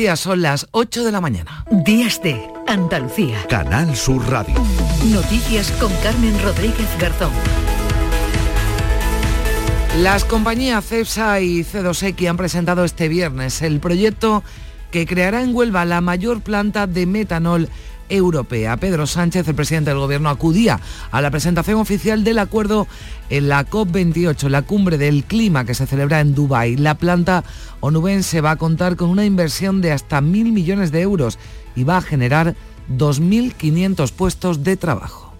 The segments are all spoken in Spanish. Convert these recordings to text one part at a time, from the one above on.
Ya son las 8 de la mañana. Días de Andalucía. Canal Sur Radio. Noticias con Carmen Rodríguez Garzón. Las compañías CEPSA y C2X han presentado este viernes el proyecto que creará en Huelva la mayor planta de metanol europea. Pedro Sánchez, el presidente del gobierno, acudía a la presentación oficial del acuerdo en la COP28, la cumbre del clima que se celebra en Dubái. La planta onubense va a contar con una inversión de hasta mil millones de euros y va a generar 2.500 puestos de trabajo.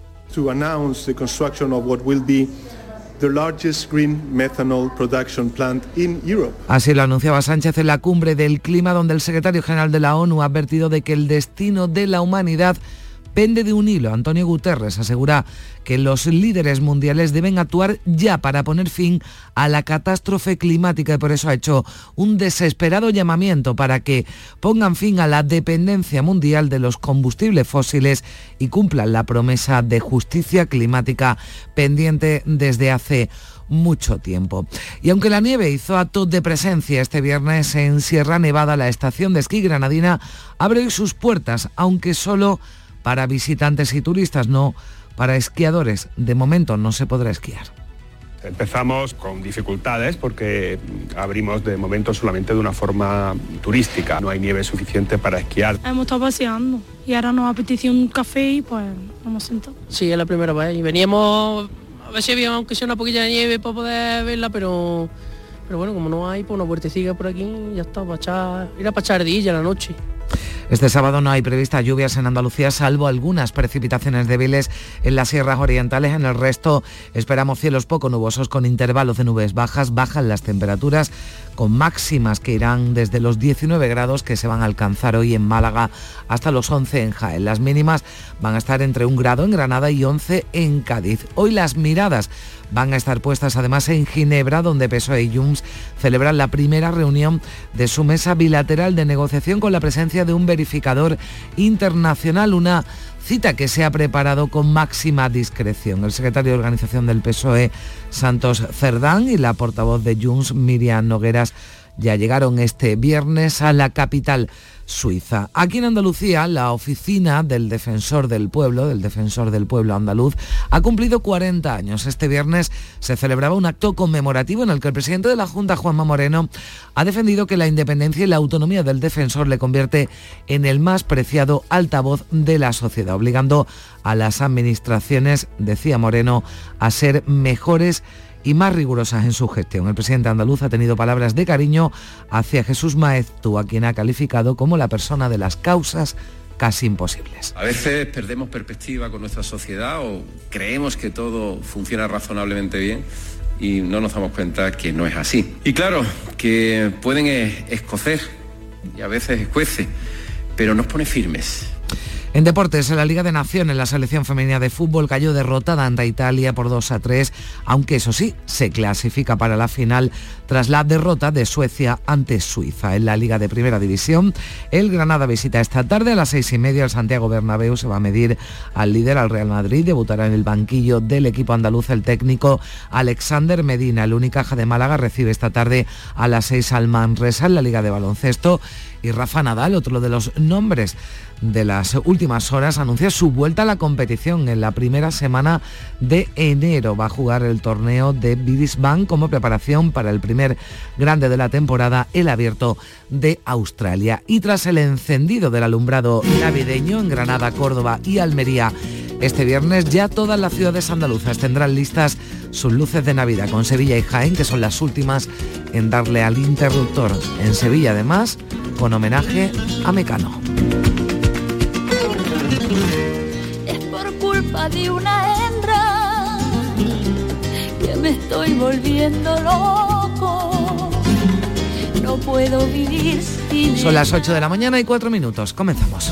Así lo anunciaba Sánchez en la cumbre del clima, donde el secretario general de la ONU ha advertido de que el destino de la humanidad pende de un hilo. Antonio Guterres asegura que los líderes mundiales deben actuar ya para poner fin a la catástrofe climática y por eso ha hecho un desesperado llamamiento para que pongan fin a la dependencia mundial de los combustibles fósiles y cumplan la promesa de justicia climática pendiente desde hace mucho tiempo. Y aunque la nieve hizo acto de presencia este viernes en Sierra Nevada, la estación de esquí granadina abre sus puertas, aunque solo para visitantes y turistas, no para esquiadores. De momento no se podrá esquiar. Empezamos con dificultades porque abrimos de momento solamente de una forma turística. No hay nieve suficiente para esquiar. Hemos estado paseando y ahora nos apetece un café y pues hemos sentado. Sí, es la primera vez. Y veníamos, a ver si había aunque sea una poquilla de nieve para poder verla, pero, pero bueno, como no hay, pues una puertecilla por aquí, ya está, para echar, ir a pachardilla la noche. Este sábado no hay previstas lluvias en Andalucía, salvo algunas precipitaciones débiles en las sierras orientales. En el resto esperamos cielos poco nubosos con intervalos de nubes bajas. Bajan las temperaturas con máximas que irán desde los 19 grados que se van a alcanzar hoy en Málaga hasta los 11 en Jaén. Las mínimas van a estar entre un grado en Granada y 11 en Cádiz. Hoy las miradas van a estar puestas además en Ginebra, donde PSOE y Junts celebran la primera reunión de su mesa bilateral de negociación con la presencia de un verificador internacional, una cita que se ha preparado con máxima discreción. El secretario de organización del PSOE, Santos Cerdán, y la portavoz de Junts, Miriam Nogueras, ya llegaron este viernes a la capital Suiza. Aquí en Andalucía, la oficina del Defensor del Pueblo, del Defensor del Pueblo andaluz, ha cumplido 40 años. Este viernes se celebraba un acto conmemorativo en el que el presidente de la Junta, Juanma Moreno, ha defendido que la independencia y la autonomía del defensor le convierte en el más preciado altavoz de la sociedad, obligando a las administraciones, decía Moreno, a ser mejores y más rigurosas en su gestión. El presidente andaluz ha tenido palabras de cariño hacia Jesús Maeztu, a quien ha calificado como la persona de las causas casi imposibles. A veces perdemos perspectiva con nuestra sociedad o creemos que todo funciona razonablemente bien y no nos damos cuenta que no es así. Y claro, que pueden escocer y a veces escuece, pero nos pone firmes en deportes, en la Liga de Naciones, la selección femenina de fútbol cayó derrotada ante Italia por 2 a 3, aunque eso sí, se clasifica para la final tras la derrota de Suecia ante Suiza. En la Liga de Primera División, el Granada visita esta tarde a las seis y media el Santiago Bernabéu, se va a medir al líder, al Real Madrid, debutará en el banquillo del equipo andaluz el técnico Alexander Medina. El Unicaja de Málaga recibe esta tarde a las 6 al Manresa en la Liga de Baloncesto y Rafa Nadal, otro de los nombres de las últimas horas, anuncia su vuelta a la competición en la primera semana de enero. Va a jugar el torneo de Bridgestone como preparación para el primer grande de la temporada, el abierto de Australia. Y tras el encendido del alumbrado navideño en Granada, Córdoba y Almería, este viernes ya todas las ciudades andaluzas tendrán listas sus luces de Navidad con Sevilla y Jaén, que son las últimas en darle al interruptor. En Sevilla, además, con homenaje a Mecano. Es por culpa de una hembra que me estoy volviendo loco. No puedo vivir sin Son las 8 de la mañana y 4 minutos. Comenzamos.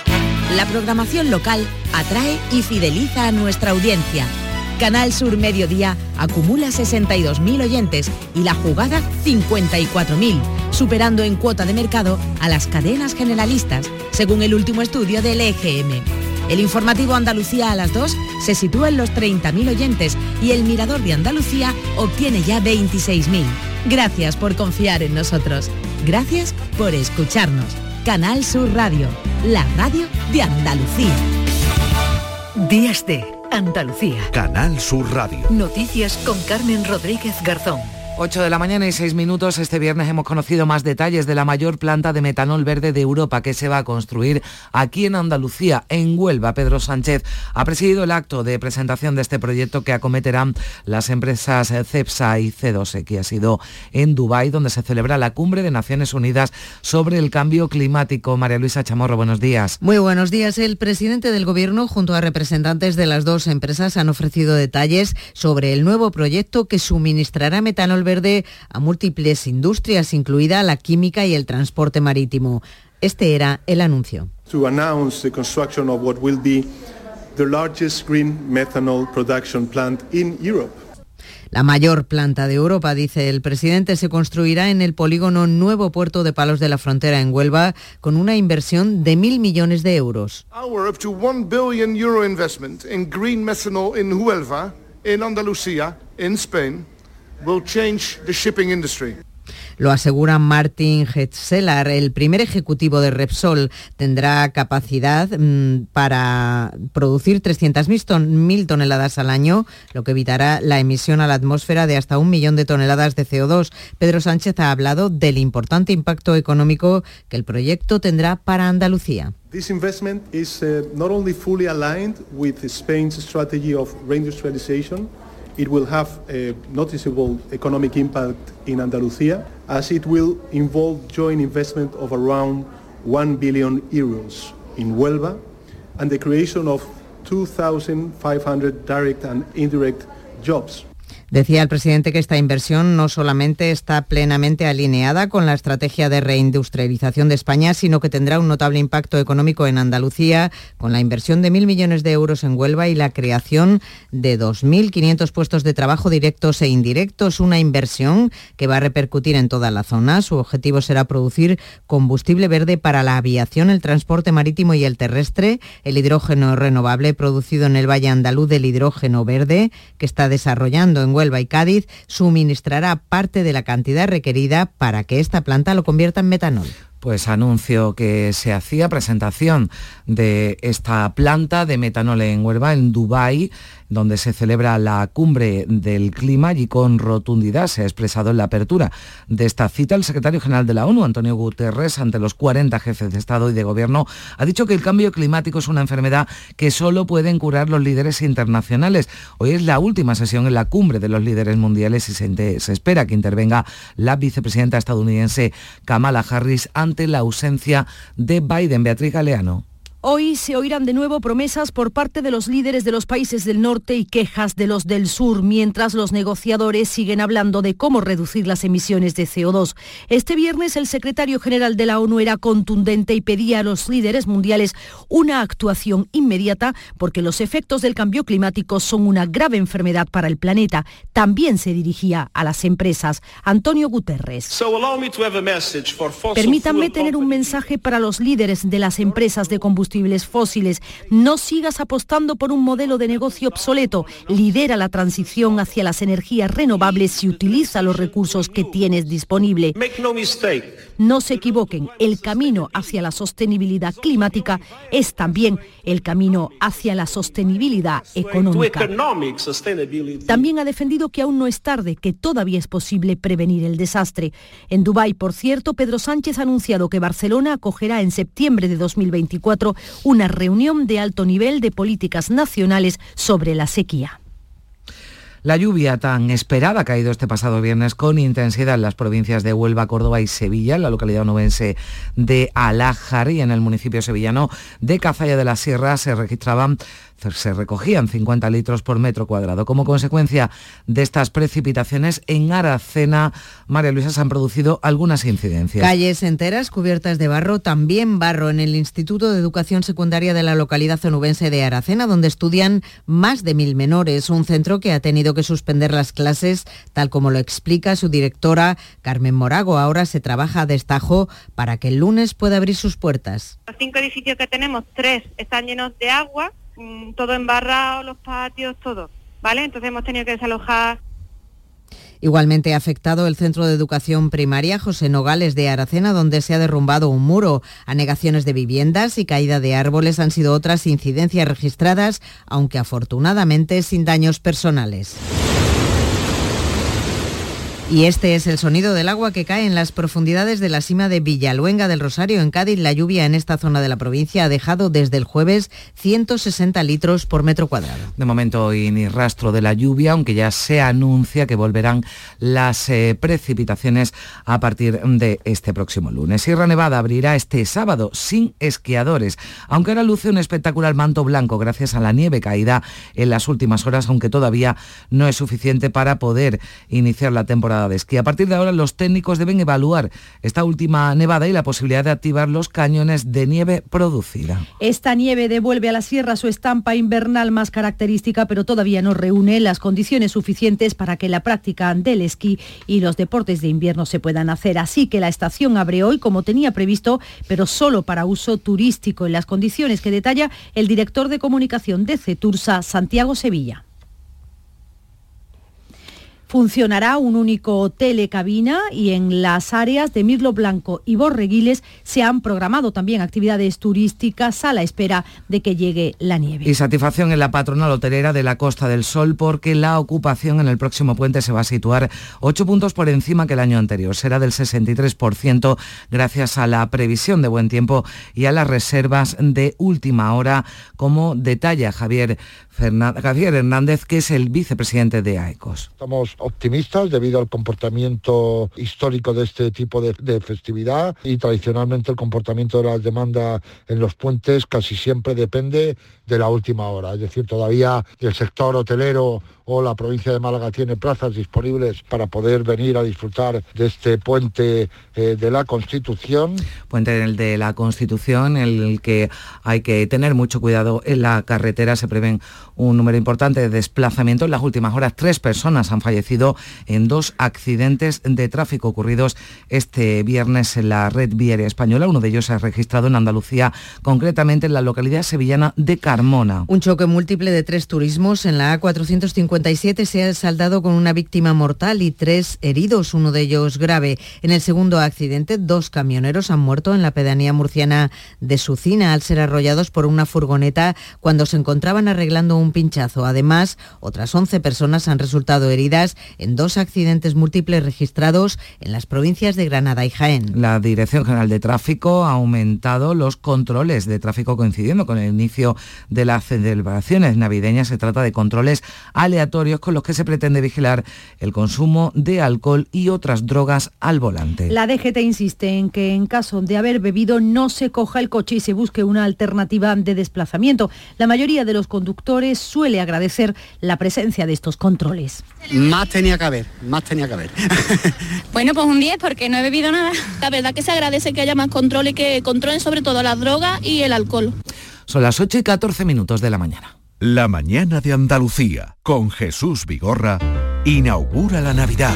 La programación local atrae y fideliza a nuestra audiencia. Canal Sur Mediodía acumula 62.000 oyentes y la jugada 54.000, superando en cuota de mercado a las cadenas generalistas, según el último estudio del EGM. El informativo Andalucía a las 2 se sitúa en los 30.000 oyentes y el Mirador de Andalucía obtiene ya 26.000. Gracias por confiar en nosotros. Gracias por escucharnos. Canal Sur Radio, la radio de Andalucía. Días de Andalucía. Canal Sur Radio. Noticias con Carmen Rodríguez Garzón. 8 de la mañana y 6 minutos. Este viernes hemos conocido más detalles de la mayor planta de metanol verde de Europa que se va a construir aquí en Andalucía, en Huelva. Pedro Sánchez ha presidido el acto de presentación de este proyecto que acometerán las empresas CEPSA y C2E, que ha sido en Dubái, donde se celebra la cumbre de Naciones Unidas sobre el cambio climático. María Luisa Chamorro, buenos días. Muy buenos días. El presidente del Gobierno, junto a representantes de las dos empresas, han ofrecido detalles sobre el nuevo proyecto que suministrará metanol verde verde a múltiples industrias, incluida la química y el transporte marítimo. Este era el anuncio. To announce the construction of what will be the largest green methanol production plant in Europe. La mayor planta de Europa, dice el presidente, se construirá en el polígono Nuevo Puerto de Palos de la Frontera en Huelva con una inversión de mil millones de euros. Our up to 1 billion euro investment in green methanol in Huelva, in Andalucía, in Spain, will change the shipping industry. Lo asegura Martin Hetzelar, el primer ejecutivo de Repsol. Tendrá capacidad mmm, para producir 300.000 ton, toneladas al año, lo que evitará la emisión a la atmósfera de hasta un millón de toneladas de CO2. Pedro Sánchez ha hablado del importante impacto económico que el proyecto tendrá para Andalucía. This investment is uh, not only fully aligned with Spain's strategy of reindustrialization, it will have a noticeable economic impact in Andalucía as it will involve joint investment of around 1 billion euros in Huelva and the creation of 2,500 direct and indirect jobs. Decía el presidente que esta inversión no solamente está plenamente alineada con la estrategia de reindustrialización de España, sino que tendrá un notable impacto económico en Andalucía, con la inversión de mil millones de euros en Huelva y la creación de 2.500 puestos de trabajo directos e indirectos. Una inversión que va a repercutir en toda la zona. Su objetivo será producir combustible verde para la aviación, el transporte marítimo y el terrestre, el hidrógeno renovable producido en el Valle Andaluz del hidrógeno verde que está desarrollando en Huelva Huelva y Cádiz suministrará parte de la cantidad requerida para que esta planta lo convierta en metanol. Pues anuncio que se hacía presentación de esta planta de metanol en Huelva, en Dubái, donde se celebra la cumbre del clima y con rotundidad se ha expresado en la apertura de esta cita el secretario general de la ONU, Antonio Guterres, ante los 40 jefes de Estado y de Gobierno, ha dicho que el cambio climático es una enfermedad que solo pueden curar los líderes internacionales. Hoy es la última sesión en la cumbre de los líderes mundiales y se, espera que intervenga la vicepresidenta estadounidense Kamala Harris ante la ausencia de Biden. Beatriz Galeano. Hoy se oirán de nuevo promesas por parte de los líderes de los países del norte y quejas de los del sur, mientras los negociadores siguen hablando de cómo reducir las emisiones de CO2. Este viernes el secretario general de la ONU era contundente y pedía a los líderes mundiales una actuación inmediata porque los efectos del cambio climático son una grave enfermedad para el planeta. También se dirigía a las empresas. Antonio Guterres. Permítanme tener un mensaje para los líderes de las empresas de combustible fósiles. No sigas apostando por un modelo de negocio obsoleto. Lidera la transición hacia las energías renovables y utiliza los recursos que tienes disponible. No se equivoquen, el camino hacia la sostenibilidad climática es también el camino hacia la sostenibilidad económica. También ha defendido que aún no es tarde, que todavía es posible prevenir el desastre. En Dubái, por cierto, Pedro Sánchez ha anunciado que Barcelona acogerá en septiembre de 2024 una reunión de alto nivel de políticas nacionales sobre la sequía. La lluvia tan esperada ha caído este pasado viernes con intensidad en las provincias de Huelva, Córdoba y Sevilla, en la localidad onubense de Alájar y en el municipio sevillano de Cazalla de la Sierra se registraban se recogían 50 litros por metro cuadrado. Como consecuencia de estas precipitaciones, en Aracena, María Luisa, se han producido algunas incidencias. Calles enteras cubiertas de barro, también barro en el Instituto de Educación Secundaria de la localidad zonubense de Aracena, donde estudian más de mil menores, un centro que ha tenido que suspender las clases, tal como lo explica su directora Carmen Morago. Ahora se trabaja a destajo para que el lunes pueda abrir sus puertas. Los cinco edificios que tenemos, tres están llenos de agua, todo embarrado, los patios, todo, ¿vale? Entonces hemos tenido que desalojar Igualmente ha afectado el Centro de Educación Primaria José Nogales de Aracena, donde se ha derrumbado un muro. Anegaciones de viviendas y caída de árboles han sido otras incidencias registradas, aunque afortunadamente sin daños personales. Y este es el sonido del agua que cae en las profundidades de la cima de Villaluenga del Rosario, en Cádiz. La lluvia en esta zona de la provincia ha dejado desde el jueves 160 litros por metro cuadrado. De momento hoy ni rastro de la lluvia, aunque ya se anuncia que volverán las eh, precipitaciones a partir de este próximo lunes. Sierra Nevada abrirá este sábado sin esquiadores, aunque ahora luce un espectacular manto blanco gracias a la nieve caída en las últimas horas, aunque todavía no es suficiente para poder iniciar la temporada de esquí. A partir de ahora los técnicos deben evaluar esta última nevada y la posibilidad de activar los cañones de nieve producida. Esta nieve devuelve a la sierra su estampa invernal más característica, pero todavía no reúne las condiciones suficientes para que la práctica del esquí y los deportes de invierno se puedan hacer. Así que la estación abre hoy como tenía previsto, pero solo para uso turístico en las condiciones que detalla el director de comunicación de CETURSA, Santiago Sevilla. Funcionará un único telecabina y en las áreas de Mirlo Blanco y Borreguiles se han programado también actividades turísticas a la espera de que llegue la nieve. Y satisfacción en la patronal hotelera de la Costa del Sol porque la ocupación en el próximo puente se va a situar 8 puntos por encima que el año anterior. Será del 63% gracias a la previsión de buen tiempo y a las reservas de última hora, como detalla Javier, Javier Hernández, que es el vicepresidente de AECOS optimistas debido al comportamiento histórico de este tipo de, de, festividad y tradicionalmente el comportamiento de la demanda en los puentes casi siempre depende de la última hora. Es decir, todavía el sector hotelero o la provincia de Málaga tiene plazas disponibles para poder venir a disfrutar de este puente eh, de la Constitución. Puente de la Constitución, el que hay que tener mucho cuidado en la carretera. Se prevén un número importante de desplazamientos. En las últimas horas, tres personas han fallecido en dos accidentes de tráfico ocurridos este viernes en la red viaria española. Uno de ellos se ha registrado en Andalucía, concretamente en la localidad sevillana de Carmona. Un choque múltiple de tres turismos en la A457 se ha saldado con una víctima mortal y tres heridos, uno de ellos grave. En el segundo accidente, dos camioneros han muerto en la pedanía murciana de Sucina al ser arrollados por una furgoneta cuando se encontraban arreglando un pinchazo. Además, otras 11 personas han resultado heridas en dos accidentes múltiples registrados en las provincias de Granada y Jaén. La Dirección General de Tráfico ha aumentado los controles de tráfico coincidiendo con el inicio de las celebraciones navideñas. Se trata de controles aleatorios con los que se pretende vigilar el consumo de alcohol y otras drogas al volante. La DGT insiste en que en caso de haber bebido no se coja el coche y se busque una alternativa de desplazamiento. La mayoría de los conductores suele agradecer la presencia de estos controles. Más tenía que haber, más tenía que haber. bueno, pues un 10 porque no he bebido nada. La verdad que se agradece que haya más control y que controlen sobre todo las drogas y el alcohol. Son las 8 y 14 minutos de la mañana. La mañana de Andalucía, con Jesús Vigorra, inaugura la Navidad.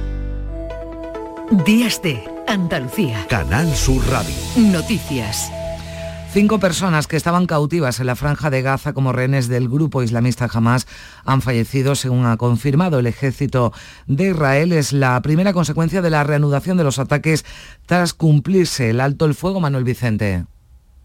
Días de Andalucía. Canal Sur Radio. Noticias. Cinco personas que estaban cautivas en la franja de Gaza como rehenes del grupo islamista Hamas han fallecido, según ha confirmado el ejército de Israel. Es la primera consecuencia de la reanudación de los ataques tras cumplirse el alto el fuego, Manuel Vicente.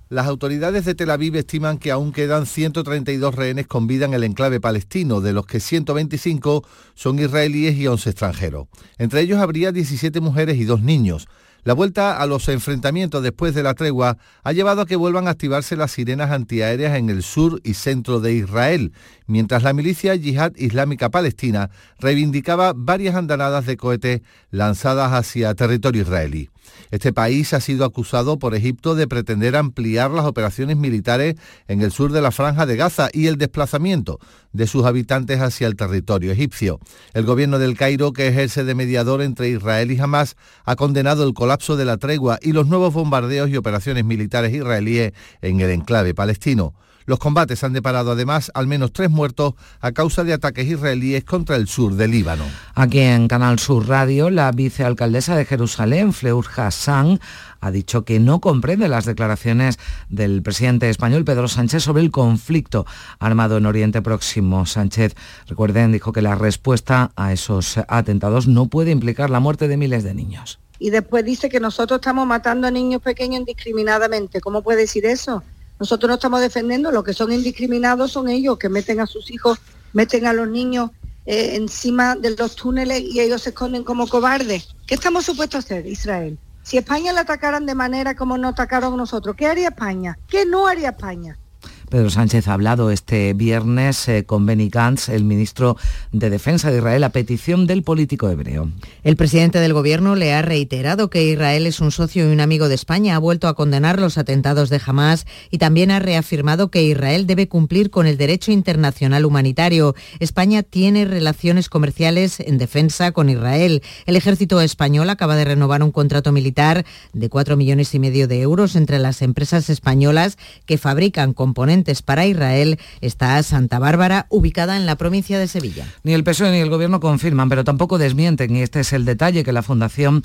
Las autoridades de Tel Aviv estiman que aún quedan 132 rehenes con vida en el enclave palestino, de los que 125 son israelíes y 11 extranjeros. Entre ellos habría 17 mujeres y dos niños. La vuelta a los enfrentamientos después de la tregua ha llevado a que vuelvan a activarse las sirenas antiaéreas en el sur y centro de Israel, mientras la milicia Yihad Islámica Palestina reivindicaba varias andanadas de cohetes lanzadas hacia territorio israelí. Este país ha sido acusado por Egipto de pretender ampliar las operaciones militares en el sur de la franja de Gaza y el desplazamiento de sus habitantes hacia el territorio egipcio. El gobierno del Cairo, que ejerce de mediador entre Israel y Hamas, ha condenado el colapso de la tregua y los nuevos bombardeos y operaciones militares israelíes en el enclave palestino. Los combates han deparado además al menos tres muertos a causa de ataques israelíes contra el sur del Líbano. Aquí en Canal Sur Radio, la vicealcaldesa de Jerusalén, Fleur Hassan, ha dicho que no comprende las declaraciones del presidente español Pedro Sánchez sobre el conflicto armado en Oriente Próximo. Sánchez, recuerden, dijo que la respuesta a esos atentados no puede implicar la muerte de miles de niños. Y después dice que nosotros estamos matando a niños pequeños indiscriminadamente. ¿Cómo puede decir eso? Nosotros no estamos defendiendo, los que son indiscriminados son ellos, que meten a sus hijos, meten a los niños eh, encima de los túneles y ellos se esconden como cobardes. ¿Qué estamos supuestos a hacer, Israel? Si España la atacaran de manera como nos atacaron nosotros, ¿qué haría España? ¿Qué no haría España? Pedro Sánchez ha hablado este viernes eh, con Benny Gantz, el ministro de Defensa de Israel, a petición del político hebreo. El presidente del gobierno le ha reiterado que Israel es un socio y un amigo de España, ha vuelto a condenar los atentados de Hamas y también ha reafirmado que Israel debe cumplir con el derecho internacional humanitario. España tiene relaciones comerciales en defensa con Israel. El ejército español acaba de renovar un contrato militar de cuatro millones y medio de euros entre las empresas españolas que fabrican componentes para Israel está Santa Bárbara, ubicada en la provincia de Sevilla. Ni el PSOE ni el Gobierno confirman, pero tampoco desmienten, y este es el detalle, que la Fundación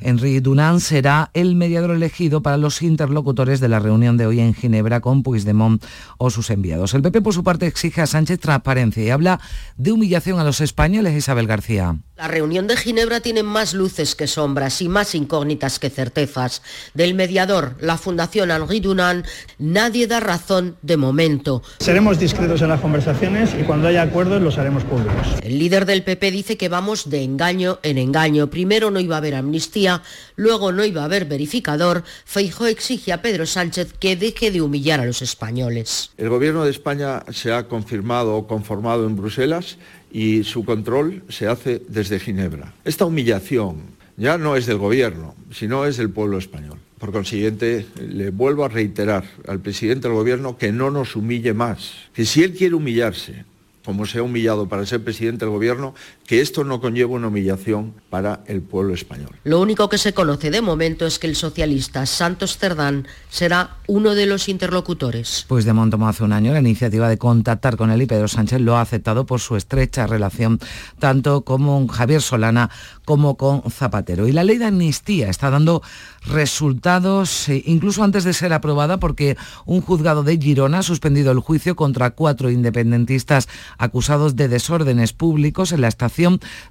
Henri Dunant será el mediador elegido para los interlocutores de la reunión de hoy en Ginebra con Puigdemont o sus enviados. El PP, por su parte, exige a Sánchez transparencia y habla de humillación a los españoles, Isabel García. La reunión de Ginebra tiene más luces que sombras y más incógnitas que certezas. Del mediador, la Fundación Henri Dunant, nadie da razón de momento. Seremos discretos en las conversaciones y cuando haya acuerdos los haremos públicos. El líder del PP dice que vamos de engaño en engaño. Primero no iba a haber amnistía, luego no iba a haber verificador. Feijó exige a Pedro Sánchez que deje de humillar a los españoles. El gobierno de España se ha confirmado o conformado en Bruselas y su control se hace desde Ginebra. Esta humillación ya no es del gobierno, sino es del pueblo español. Por consiguiente, le vuelvo a reiterar al presidente del gobierno que no nos humille más, que si él quiere humillarse, como se ha humillado para ser presidente del gobierno, que esto no conlleva una humillación para el pueblo español. Lo único que se conoce de momento es que el socialista Santos Cerdán será uno de los interlocutores. Pues de tomó hace un año la iniciativa de contactar con él y Pedro Sánchez lo ha aceptado por su estrecha relación tanto con Javier Solana como con Zapatero. Y la ley de amnistía está dando resultados eh, incluso antes de ser aprobada porque un juzgado de Girona ha suspendido el juicio contra cuatro independentistas acusados de desórdenes públicos en la estación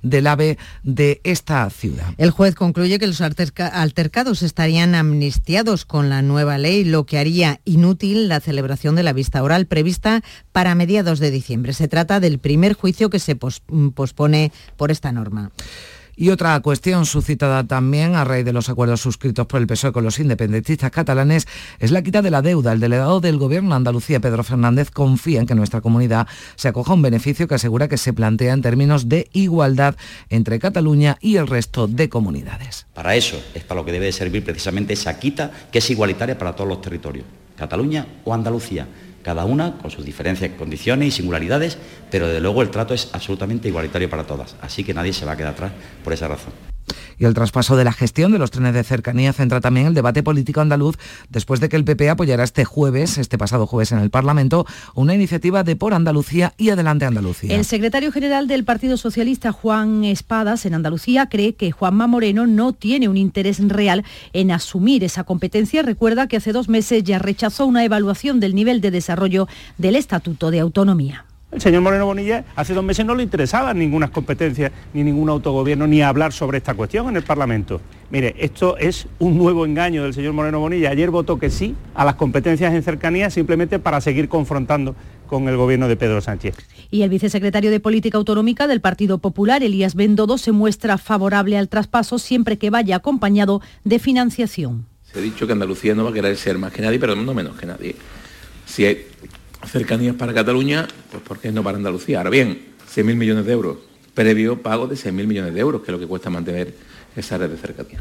del AVE de esta ciudad. El juez concluye que los altercados estarían amnistiados con la nueva ley, lo que haría inútil la celebración de la vista oral prevista para mediados de diciembre. Se trata del primer juicio que se pospone por esta norma. Y otra cuestión suscitada también a raíz de los acuerdos suscritos por el PSOE con los independentistas catalanes es la quita de la deuda. El delegado del Gobierno de Andalucía, Pedro Fernández, confía en que nuestra comunidad se acoja a un beneficio que asegura que se plantea en términos de igualdad entre Cataluña y el resto de comunidades. Para eso es para lo que debe servir precisamente esa quita que es igualitaria para todos los territorios, Cataluña o Andalucía cada una con sus diferencias, condiciones y singularidades, pero de luego el trato es absolutamente igualitario para todas, así que nadie se va a quedar atrás por esa razón. Y el traspaso de la gestión de los trenes de cercanía centra también el debate político andaluz después de que el PP apoyara este jueves, este pasado jueves en el Parlamento, una iniciativa de Por Andalucía y Adelante Andalucía. El secretario general del Partido Socialista, Juan Espadas, en Andalucía, cree que Juanma Moreno no tiene un interés real en asumir esa competencia. Recuerda que hace dos meses ya rechazó una evaluación del nivel de desarrollo del Estatuto de Autonomía. El señor Moreno Bonilla hace dos meses no le interesaban ninguna competencias ni ningún autogobierno ni hablar sobre esta cuestión en el Parlamento. Mire, esto es un nuevo engaño del señor Moreno Bonilla. Ayer votó que sí a las competencias en cercanía simplemente para seguir confrontando con el gobierno de Pedro Sánchez. Y el vicesecretario de Política Autonómica del Partido Popular, Elías Bendodo, se muestra favorable al traspaso siempre que vaya acompañado de financiación. Se ha dicho que Andalucía no va a querer ser más que nadie, pero no menos que nadie. Si hay cercanías para Cataluña, pues ¿por qué no para Andalucía? Ahora bien, 6.000 millones de euros, previo pago de 6.000 millones de euros, que es lo que cuesta mantener esa red de cercanía.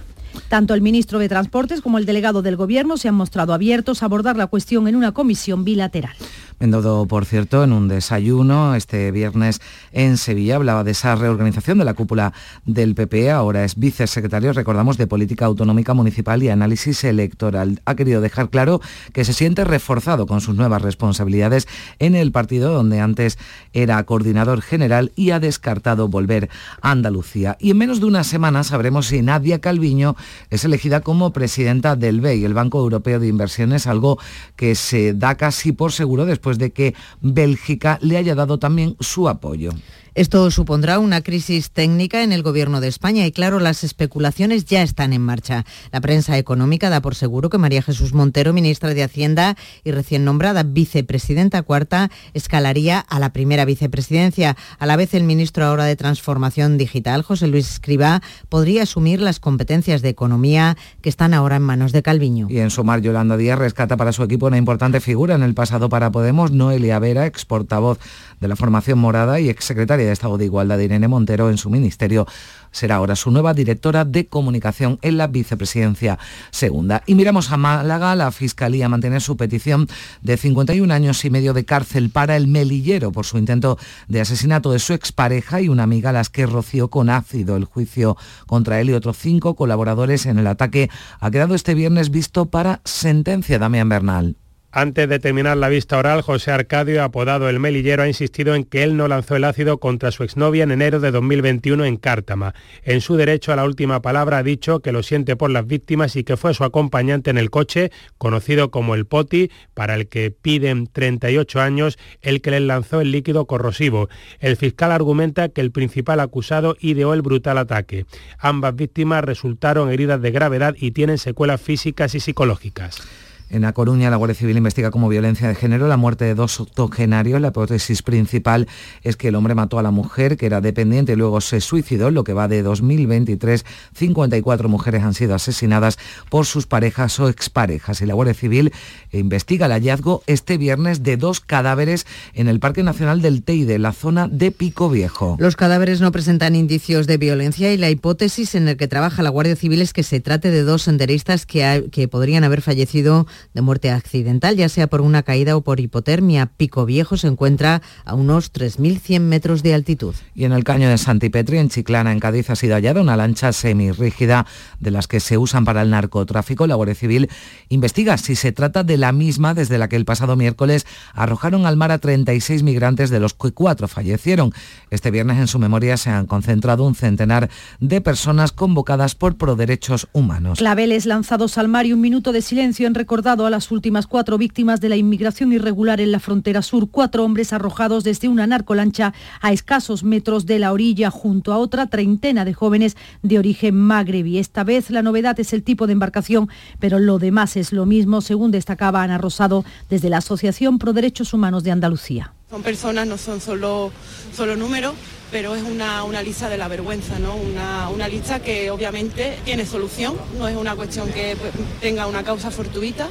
Tanto el ministro de Transportes como el delegado del Gobierno se han mostrado abiertos a abordar la cuestión en una comisión bilateral. Mendodo, por cierto, en un desayuno este viernes en Sevilla hablaba de esa reorganización de la cúpula del PP. Ahora es vicesecretario, recordamos, de Política Autonómica Municipal y Análisis Electoral. Ha querido dejar claro que se siente reforzado con sus nuevas responsabilidades en el partido donde antes era coordinador general y ha descartado volver a Andalucía. Y en menos de una semana sabremos si Nadia Calviño es elegida como presidenta del BEI, el Banco Europeo de Inversiones, algo que se da casi por seguro después después de que Bélgica le haya dado también su apoyo. Esto supondrá una crisis técnica en el gobierno de España y claro, las especulaciones ya están en marcha. La prensa económica da por seguro que María Jesús Montero, ministra de Hacienda y recién nombrada vicepresidenta cuarta, escalaría a la primera vicepresidencia. A la vez, el ministro ahora de Transformación Digital, José Luis Escribá, podría asumir las competencias de economía que están ahora en manos de Calviño. Y en sumar, Yolanda Díaz rescata para su equipo una importante figura en el pasado para Podemos, Noelia Vera, ex portavoz de la formación morada y exsecretaria de Estado de Igualdad de Irene Montero en su ministerio. Será ahora su nueva directora de comunicación en la vicepresidencia segunda. Y miramos a Málaga, la Fiscalía mantiene su petición de 51 años y medio de cárcel para el melillero por su intento de asesinato de su expareja y una amiga a las que roció con ácido. El juicio contra él y otros cinco colaboradores en el ataque ha quedado este viernes visto para sentencia Damián Bernal. Antes de terminar la vista oral, José Arcadio, apodado El Melillero, ha insistido en que él no lanzó el ácido contra su exnovia en enero de 2021 en Cártama. En su derecho a la última palabra ha dicho que lo siente por las víctimas y que fue su acompañante en el coche, conocido como el Poti, para el que piden 38 años, el que les lanzó el líquido corrosivo. El fiscal argumenta que el principal acusado ideó el brutal ataque. Ambas víctimas resultaron heridas de gravedad y tienen secuelas físicas y psicológicas. En A Coruña, la Guardia Civil investiga como violencia de género la muerte de dos octogenarios. La hipótesis principal es que el hombre mató a la mujer, que era dependiente, y luego se suicidó. lo que va de 2023, 54 mujeres han sido asesinadas por sus parejas o exparejas. Y la Guardia Civil investiga el hallazgo este viernes de dos cadáveres en el Parque Nacional del Teide, la zona de Pico Viejo. Los cadáveres no presentan indicios de violencia y la hipótesis en la que trabaja la Guardia Civil es que se trate de dos senderistas que, que podrían haber fallecido de muerte accidental, ya sea por una caída o por hipotermia. Pico Viejo se encuentra a unos 3.100 metros de altitud. Y en el caño de Santipetri, en Chiclana, en Cádiz, ha sido hallada una lancha semirrígida de las que se usan para el narcotráfico. La Guardia Civil investiga si se trata de la misma desde la que el pasado miércoles arrojaron al mar a 36 migrantes, de los que cuatro fallecieron. Este viernes en su memoria se han concentrado un centenar de personas convocadas por Proderechos Humanos. Claveles lanzados al mar y un minuto de silencio en recordar a las últimas cuatro víctimas de la inmigración irregular en la frontera sur, cuatro hombres arrojados desde una narcolancha a escasos metros de la orilla junto a otra treintena de jóvenes de origen magrebí. Esta vez la novedad es el tipo de embarcación, pero lo demás es lo mismo, según destacaba Ana Rosado desde la Asociación Pro Derechos Humanos de Andalucía. Son personas, no son solo, solo números, pero es una, lista de la vergüenza, ¿no? Una, una, lista que obviamente tiene solución, no es una cuestión que pues, tenga una causa fortuita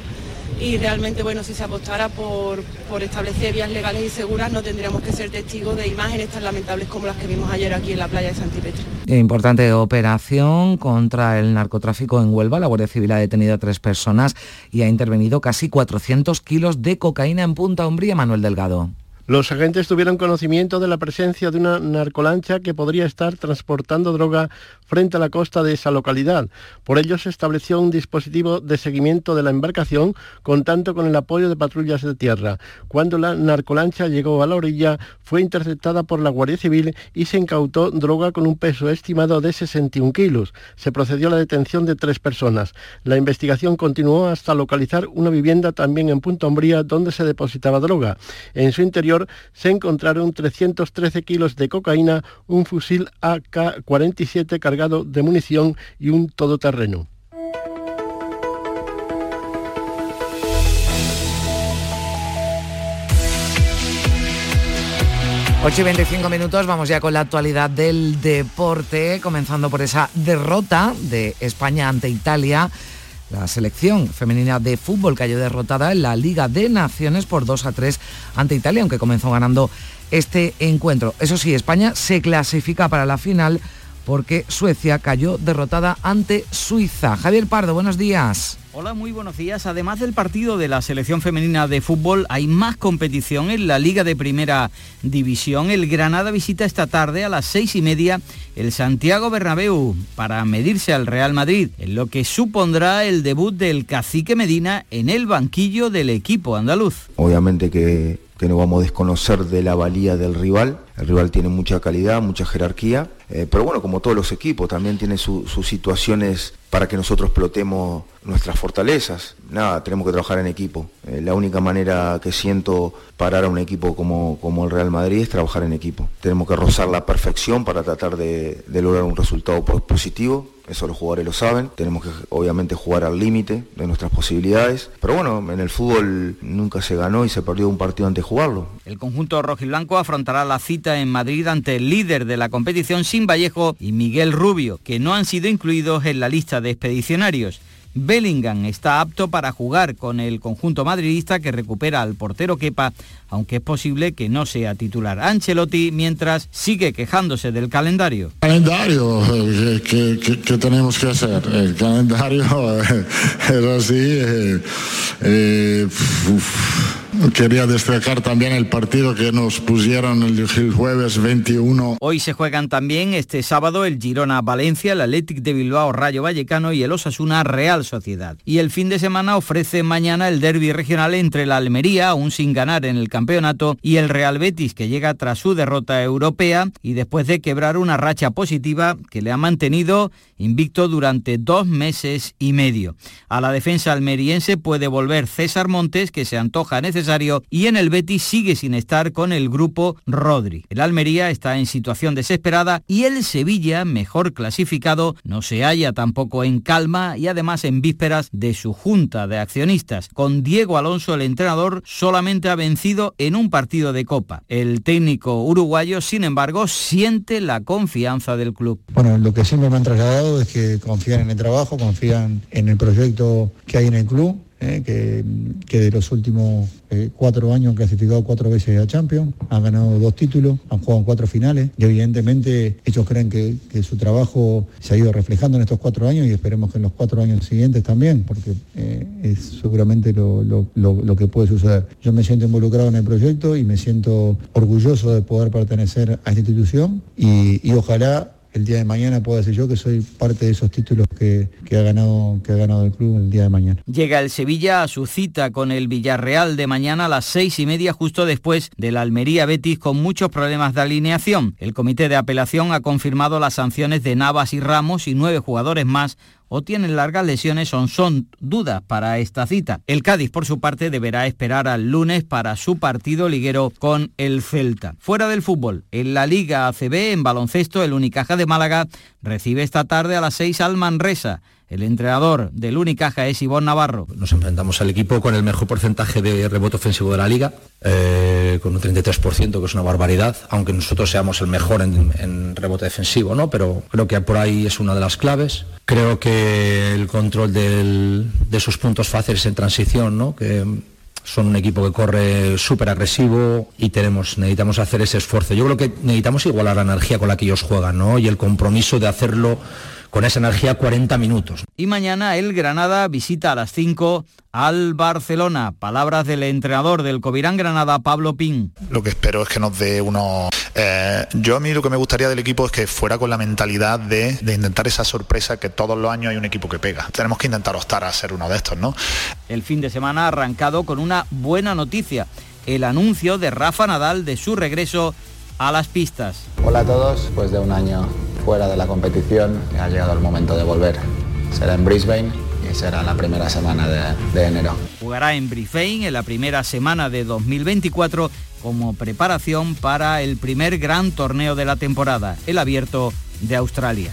y realmente, bueno, si se apostara por, por establecer vías legales y seguras, no tendríamos que ser testigos de imágenes tan lamentables como las que vimos ayer aquí en la playa de Santipetri. Importante operación contra el narcotráfico en Huelva. La Guardia Civil ha detenido a tres personas y ha intervenido casi 400 kilos de cocaína en Punta Umbría. Manuel Delgado. Los agentes tuvieron conocimiento de la presencia de una narcolancha que podría estar transportando droga frente a la costa de esa localidad. Por ello se estableció un dispositivo de seguimiento de la embarcación contando con el apoyo de patrullas de tierra. Cuando la narcolancha llegó a la orilla fue interceptada por la Guardia Civil y se incautó droga con un peso estimado de 61 kilos. Se procedió a la detención de tres personas. La investigación continuó hasta localizar una vivienda también en Punta Umbría donde se depositaba droga. En su interior se encontraron 313 kilos de cocaína, un fusil AK-47 cargado de munición y un todoterreno. 8 y 25 minutos, vamos ya con la actualidad del deporte, comenzando por esa derrota de España ante Italia. La selección femenina de fútbol cayó derrotada en la Liga de Naciones por 2 a 3 ante Italia, aunque comenzó ganando este encuentro. Eso sí, España se clasifica para la final porque Suecia cayó derrotada ante Suiza. Javier Pardo, buenos días. Hola, muy buenos días. Además del partido de la selección femenina de fútbol, hay más competición en la Liga de Primera División. El Granada visita esta tarde a las seis y media el Santiago Bernabéu para medirse al Real Madrid, en lo que supondrá el debut del cacique Medina en el banquillo del equipo andaluz. Obviamente que, que no vamos a desconocer de la valía del rival. El rival tiene mucha calidad, mucha jerarquía, eh, pero bueno, como todos los equipos, también tiene sus situaciones para que nosotros explotemos nuestras fortalezas. Nada, tenemos que trabajar en equipo. Eh, la única manera que siento parar a un equipo como, como el Real Madrid es trabajar en equipo. Tenemos que rozar la perfección para tratar de, de lograr un resultado positivo. Eso los jugadores lo saben. Tenemos que obviamente jugar al límite de nuestras posibilidades. Pero bueno, en el fútbol nunca se ganó y se perdió un partido antes de jugarlo. El conjunto rojiblanco afrontará la cita en Madrid ante el líder de la competición Vallejo y Miguel Rubio, que no han sido incluidos en la lista de expedicionarios. Bellingham está apto para jugar con el conjunto madridista que recupera al portero Kepa, aunque es posible que no sea titular. Ancelotti, mientras, sigue quejándose del calendario. Calendario, eh, ¿qué, tenemos que hacer? Calendario así. Eh, Quería destacar también el partido que nos pusieron el, jueves 21. Hoy se juegan también este sábado el Girona Valencia, el Athletic de Bilbao Rayo Vallecano y el Osasuna Real Sociedad. Y el fin de semana ofrece mañana el derby regional entre la Almería, aún sin ganar en el campeonato, y el Real Betis, que llega tras su derrota europea y después de quebrar una racha positiva que le ha mantenido invicto durante dos meses y medio. A la defensa almeriense puede volver César Montes, que se antoja necesario y en el Betis sigue sin estar con el grupo Rodri. El Almería está en situación desesperada y el Sevilla, mejor clasificado, no se halla tampoco en calma y además en vísperas de su junta de accionistas. Con Diego Alonso, el entrenador, solamente ha vencido en un partido de Copa. El técnico uruguayo, sin embargo, siente la confianza del club. Bueno, lo que siempre me han trasladado es que confían en el trabajo, confían en el proyecto que hay en el club eh, que, de los últimos eh, cuatro años han clasificado cuatro veces a Champions, han ganado dos títulos, han jugado cuatro finales y evidentemente ellos creen que, su trabajo se ha ido reflejando en estos cuatro años y esperemos que en los cuatro años siguientes también, porque eh, es seguramente lo, que puede suceder. Yo me siento involucrado en el proyecto y me siento orgulloso de poder pertenecer a esta institución y ojalá el día de mañana puedo decir yo que soy parte de esos títulos que, ha ganado, que ha ganado el club el día de mañana. Llega el Sevilla a su cita con el Villarreal de mañana a las seis y media justo después de la Almería Betis con muchos problemas de alineación. El comité de apelación ha confirmado las sanciones de Navas y Ramos y nueve jugadores más o tienen largas lesiones o son dudas para esta cita. El Cádiz, por su parte, deberá esperar al lunes para su partido liguero con el Celta. Fuera del fútbol, en la Liga ACB, en baloncesto, el Unicaja de Málaga recibe esta tarde a las 6 al Manresa. El entrenador del Unicaja es Ivón Navarro. Nos enfrentamos al equipo con el mejor porcentaje de rebote ofensivo de la liga, eh, con un 33%, que es una barbaridad, aunque nosotros seamos el mejor en, rebote defensivo, ¿no? Pero creo que por ahí es una de las claves. Creo que el control de sus puntos fáciles en transición, ¿no? Que son un equipo que corre súper agresivo y tenemos, necesitamos hacer ese esfuerzo. Yo creo que necesitamos igualar la energía con la que ellos juegan, ¿no? Y el compromiso de hacerlo con esa energía 40 minutos. Y mañana el Granada visita a las 5 al Barcelona. Palabras del entrenador del Covirán Granada, Pablo Pin. Lo que espero es que nos dé uno... Eh, yo a mí lo que me gustaría del equipo es que fuera con la mentalidad de, intentar esa sorpresa que todos los años hay un equipo que pega. Tenemos que intentar optar a ser uno de estos, ¿no? El fin de semana ha arrancado con una buena noticia. El anuncio de Rafa Nadal de su regreso a las pistas. Hola a todos, pues de un año fuera de la competición ha llegado el momento de volver. Será en Brisbane y será la primera semana de, de enero. Jugará en Brisbane en la primera semana de 2024 como preparación para el primer gran torneo de la temporada, el abierto de Australia.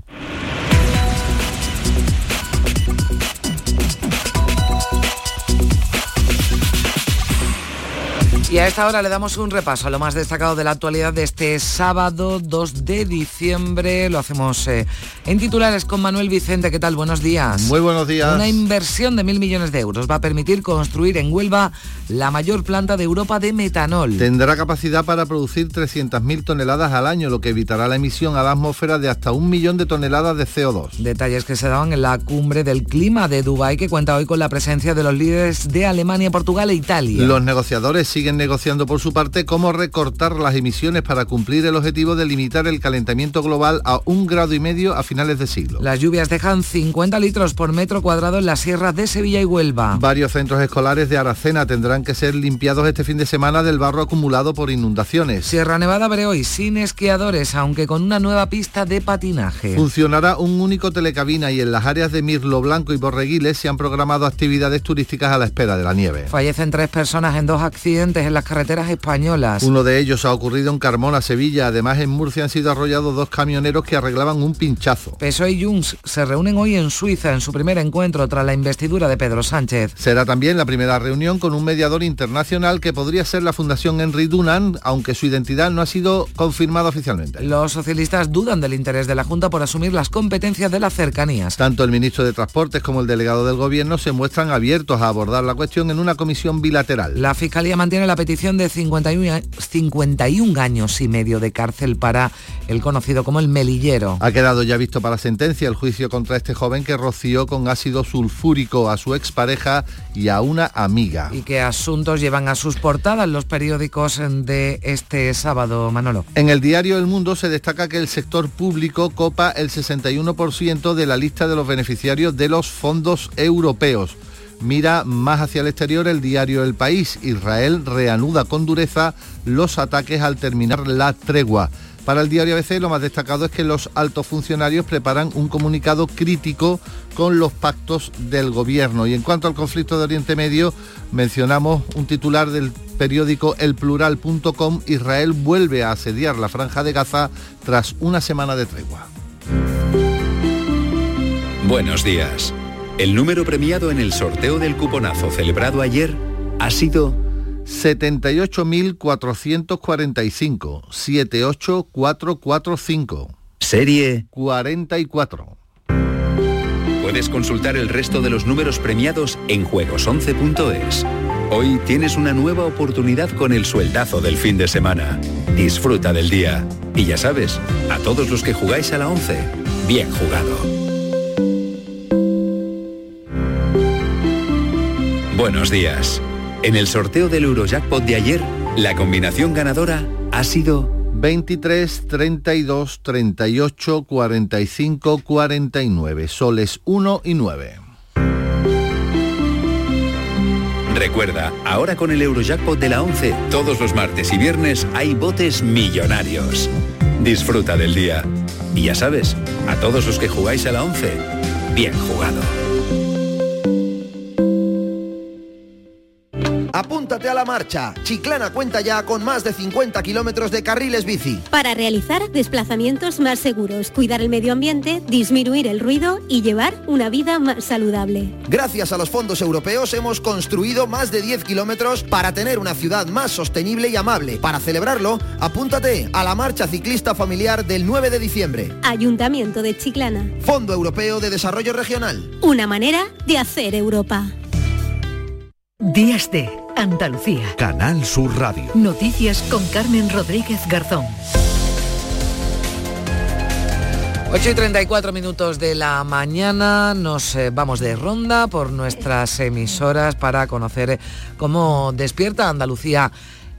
Y a esta hora le damos un repaso a lo más destacado de la actualidad de este sábado 2 de diciembre. Lo hacemos eh, en titulares con Manuel Vicente. ¿Qué tal? Buenos días. Muy buenos días. Una inversión de mil millones de euros va a permitir construir en Huelva la mayor planta de Europa de metanol. Tendrá capacidad para producir 300.000 toneladas al año, lo que evitará la emisión a la atmósfera de hasta un millón de toneladas de CO2. Detalles que se daban en la cumbre del clima de Dubái que cuenta hoy con la presencia de los líderes de Alemania, Portugal e Italia. Los negociadores siguen negociando por su parte cómo recortar las emisiones para cumplir el objetivo de limitar el calentamiento global a un grado y medio a finales de siglo. Las lluvias dejan 50 litros por metro cuadrado en las sierras de Sevilla y Huelva. Varios centros escolares de Aracena tendrán que ser limpiados este fin de semana del barro acumulado por inundaciones. Sierra Nevada abre hoy sin esquiadores, aunque con una nueva pista de patinaje. Funcionará un único telecabina y en las áreas de Mirlo Blanco y Borreguiles se han programado actividades turísticas a la espera de la nieve. Fallecen tres personas en dos accidentes en las carreteras españolas. Uno de ellos ha ocurrido en Carmona, Sevilla. Además, en Murcia han sido arrollados dos camioneros que arreglaban un pinchazo. PSOE y Junts se reúnen hoy en Suiza en su primer encuentro tras la investidura de Pedro Sánchez. Será también la primera reunión con un mediador internacional que podría ser la Fundación Henry Dunan, aunque su identidad no ha sido confirmada oficialmente. Los socialistas dudan del interés de la Junta por asumir las competencias de las cercanías. Tanto el ministro de Transportes como el delegado del Gobierno se muestran abiertos a abordar la cuestión en una comisión bilateral. La Fiscalía mantiene la petición de 51, 51 años y medio de cárcel para el conocido como el melillero. Ha quedado ya visto para sentencia el juicio contra este joven que roció con ácido sulfúrico a su expareja y a una amiga. ¿Y qué asuntos llevan a sus portadas los periódicos de este sábado, Manolo? En el diario El Mundo se destaca que el sector público copa el 61% de la lista de los beneficiarios de los fondos europeos mira más hacia el exterior el diario El País. Israel reanuda con dureza los ataques al terminar la tregua. Para el diario ABC lo más destacado es que los altos funcionarios preparan un comunicado crítico con los pactos del gobierno. Y en cuanto al conflicto de Oriente Medio, mencionamos un titular del periódico elplural.com, Israel vuelve a asediar la franja de Gaza tras una semana de tregua. Buenos días. El número premiado en el sorteo del cuponazo celebrado ayer ha sido 78.445 78445. Serie 44. Puedes consultar el resto de los números premiados en juegos11.es. Hoy tienes una nueva oportunidad con el sueldazo del fin de semana. Disfruta del día. Y ya sabes, a todos los que jugáis a la 11, bien jugado. Buenos días. En el sorteo del Eurojackpot de ayer, la combinación ganadora ha sido 23, 32, 38, 45, 49, soles 1 y 9. Recuerda, ahora con el Eurojackpot de la 11, todos los martes y viernes hay botes millonarios. Disfruta del día. Y ya sabes, a todos los que jugáis a la 11, bien jugado. Apúntate a la marcha. Chiclana cuenta ya con más de 50 kilómetros de carriles bici. Para realizar desplazamientos más seguros, cuidar el medio ambiente, disminuir el ruido y llevar una vida más saludable. Gracias a los fondos europeos hemos construido más de 10 kilómetros para tener una ciudad más sostenible y amable. Para celebrarlo, apúntate a la marcha ciclista familiar del 9 de diciembre. Ayuntamiento de Chiclana. Fondo Europeo de Desarrollo Regional. Una manera de hacer Europa. Días de Andalucía. Canal Sur Radio. Noticias con Carmen Rodríguez Garzón. 8 y 34 minutos de la mañana nos eh, vamos de ronda por nuestras emisoras para conocer cómo despierta Andalucía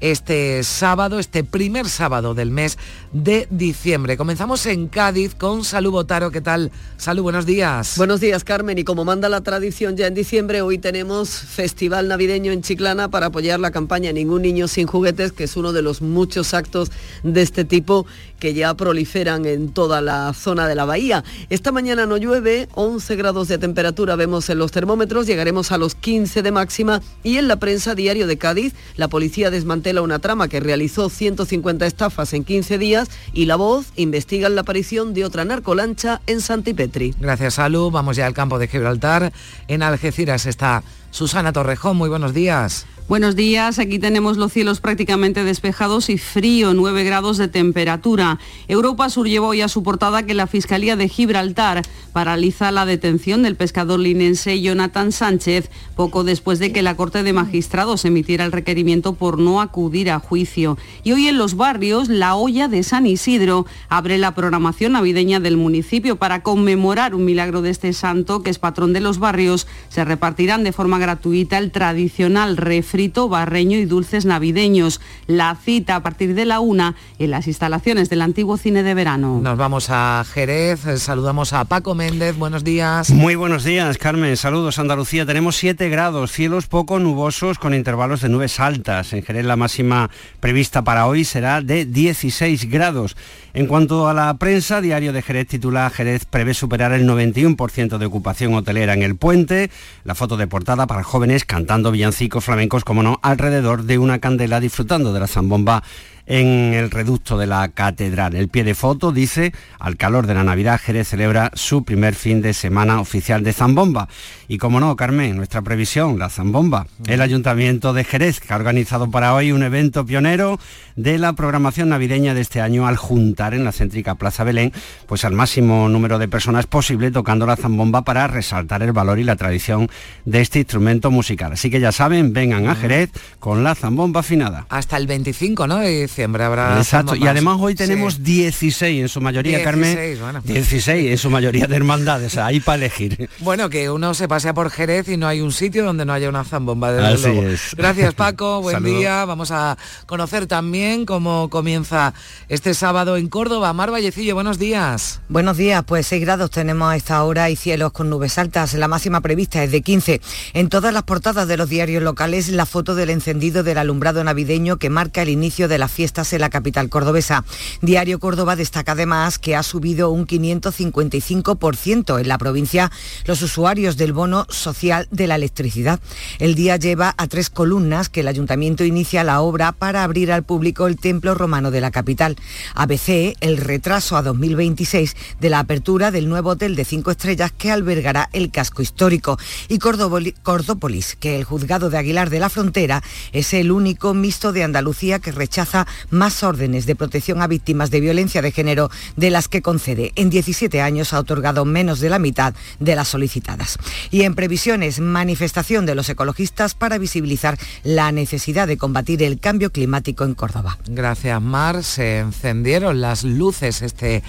este sábado, este primer sábado del mes de diciembre. Comenzamos en Cádiz con Salud Botaro. ¿Qué tal? Salud, buenos días. Buenos días, Carmen. Y como manda la tradición ya en diciembre, hoy tenemos Festival Navideño en Chiclana para apoyar la campaña Ningún Niño sin Juguetes, que es uno de los muchos actos de este tipo que ya proliferan en toda la zona de la bahía. Esta mañana no llueve, 11 grados de temperatura vemos en los termómetros, llegaremos a los 15 de máxima y en la prensa diario de Cádiz la policía desmantela una trama que realizó 150 estafas en 15 días y la voz investiga la aparición de otra narcolancha en Santipetri. Gracias, Salud. Vamos ya al campo de Gibraltar. En Algeciras está Susana Torrejón. Muy buenos días. Buenos días, aquí tenemos los cielos prácticamente despejados y frío, 9 grados de temperatura. Europa Sur llevó hoy a su portada que la Fiscalía de Gibraltar paraliza la detención del pescador linense Jonathan Sánchez poco después de que la Corte de Magistrados emitiera el requerimiento por no acudir a juicio. Y hoy en los barrios, la olla de San Isidro abre la programación navideña del municipio para conmemorar un milagro de este santo que es patrón de los barrios. Se repartirán de forma gratuita el tradicional refri barreño y dulces navideños. La cita a partir de la una en las instalaciones del antiguo cine de verano. Nos vamos a Jerez, saludamos a Paco Méndez, buenos días. Muy buenos días, Carmen, saludos Andalucía. Tenemos 7 grados, cielos poco nubosos con intervalos de nubes altas. En Jerez la máxima prevista para hoy será de 16 grados. En cuanto a la prensa, Diario de Jerez titula Jerez prevé superar el 91% de ocupación hotelera en el puente. La foto de portada para jóvenes cantando villancicos flamencos, como no, alrededor de una candela disfrutando de la zambomba en el reducto de la catedral. El pie de foto dice, al calor de la Navidad, Jerez celebra su primer fin de semana oficial de Zambomba. Y como no, Carmen, nuestra previsión, la Zambomba. El Ayuntamiento de Jerez, que ha organizado para hoy un evento pionero de la programación navideña de este año al juntar en la céntrica Plaza Belén, pues al máximo número de personas posible tocando la Zambomba para resaltar el valor y la tradición de este instrumento musical. Así que ya saben, vengan a Jerez con la Zambomba afinada. Hasta el 25, ¿no? Habrá... Exacto, y además hoy tenemos 16 en su mayoría, Carmen. 16 en su mayoría de hermandades, ahí para elegir. Bueno, que uno se pasea por Jerez y no hay un sitio donde no haya una zambomba. de Así es. Gracias Paco, buen día. Vamos a conocer también cómo comienza este sábado en Córdoba. Mar Vallecillo, buenos días. Buenos días, pues 6 grados tenemos a esta hora y cielos con nubes altas. La máxima prevista es de 15. En todas las portadas de los diarios locales, la foto del encendido del alumbrado navideño que marca el inicio de la fiesta en la capital cordobesa. Diario Córdoba destaca además que ha subido un 555% en la provincia los usuarios del bono social de la electricidad. El día lleva a tres columnas que el ayuntamiento inicia la obra para abrir al público el templo romano de la capital. ABC, el retraso a 2026 de la apertura del nuevo hotel de cinco estrellas que albergará el casco histórico. Y Cordópolis, que el juzgado de Aguilar de la Frontera es el único mixto de Andalucía que rechaza más órdenes de protección a víctimas de violencia de género de las que concede. En 17 años ha otorgado menos de la mitad de las solicitadas. Y en previsiones, manifestación de los ecologistas para visibilizar la necesidad de combatir el cambio climático en Córdoba. Gracias, Mar. Se encendieron las luces este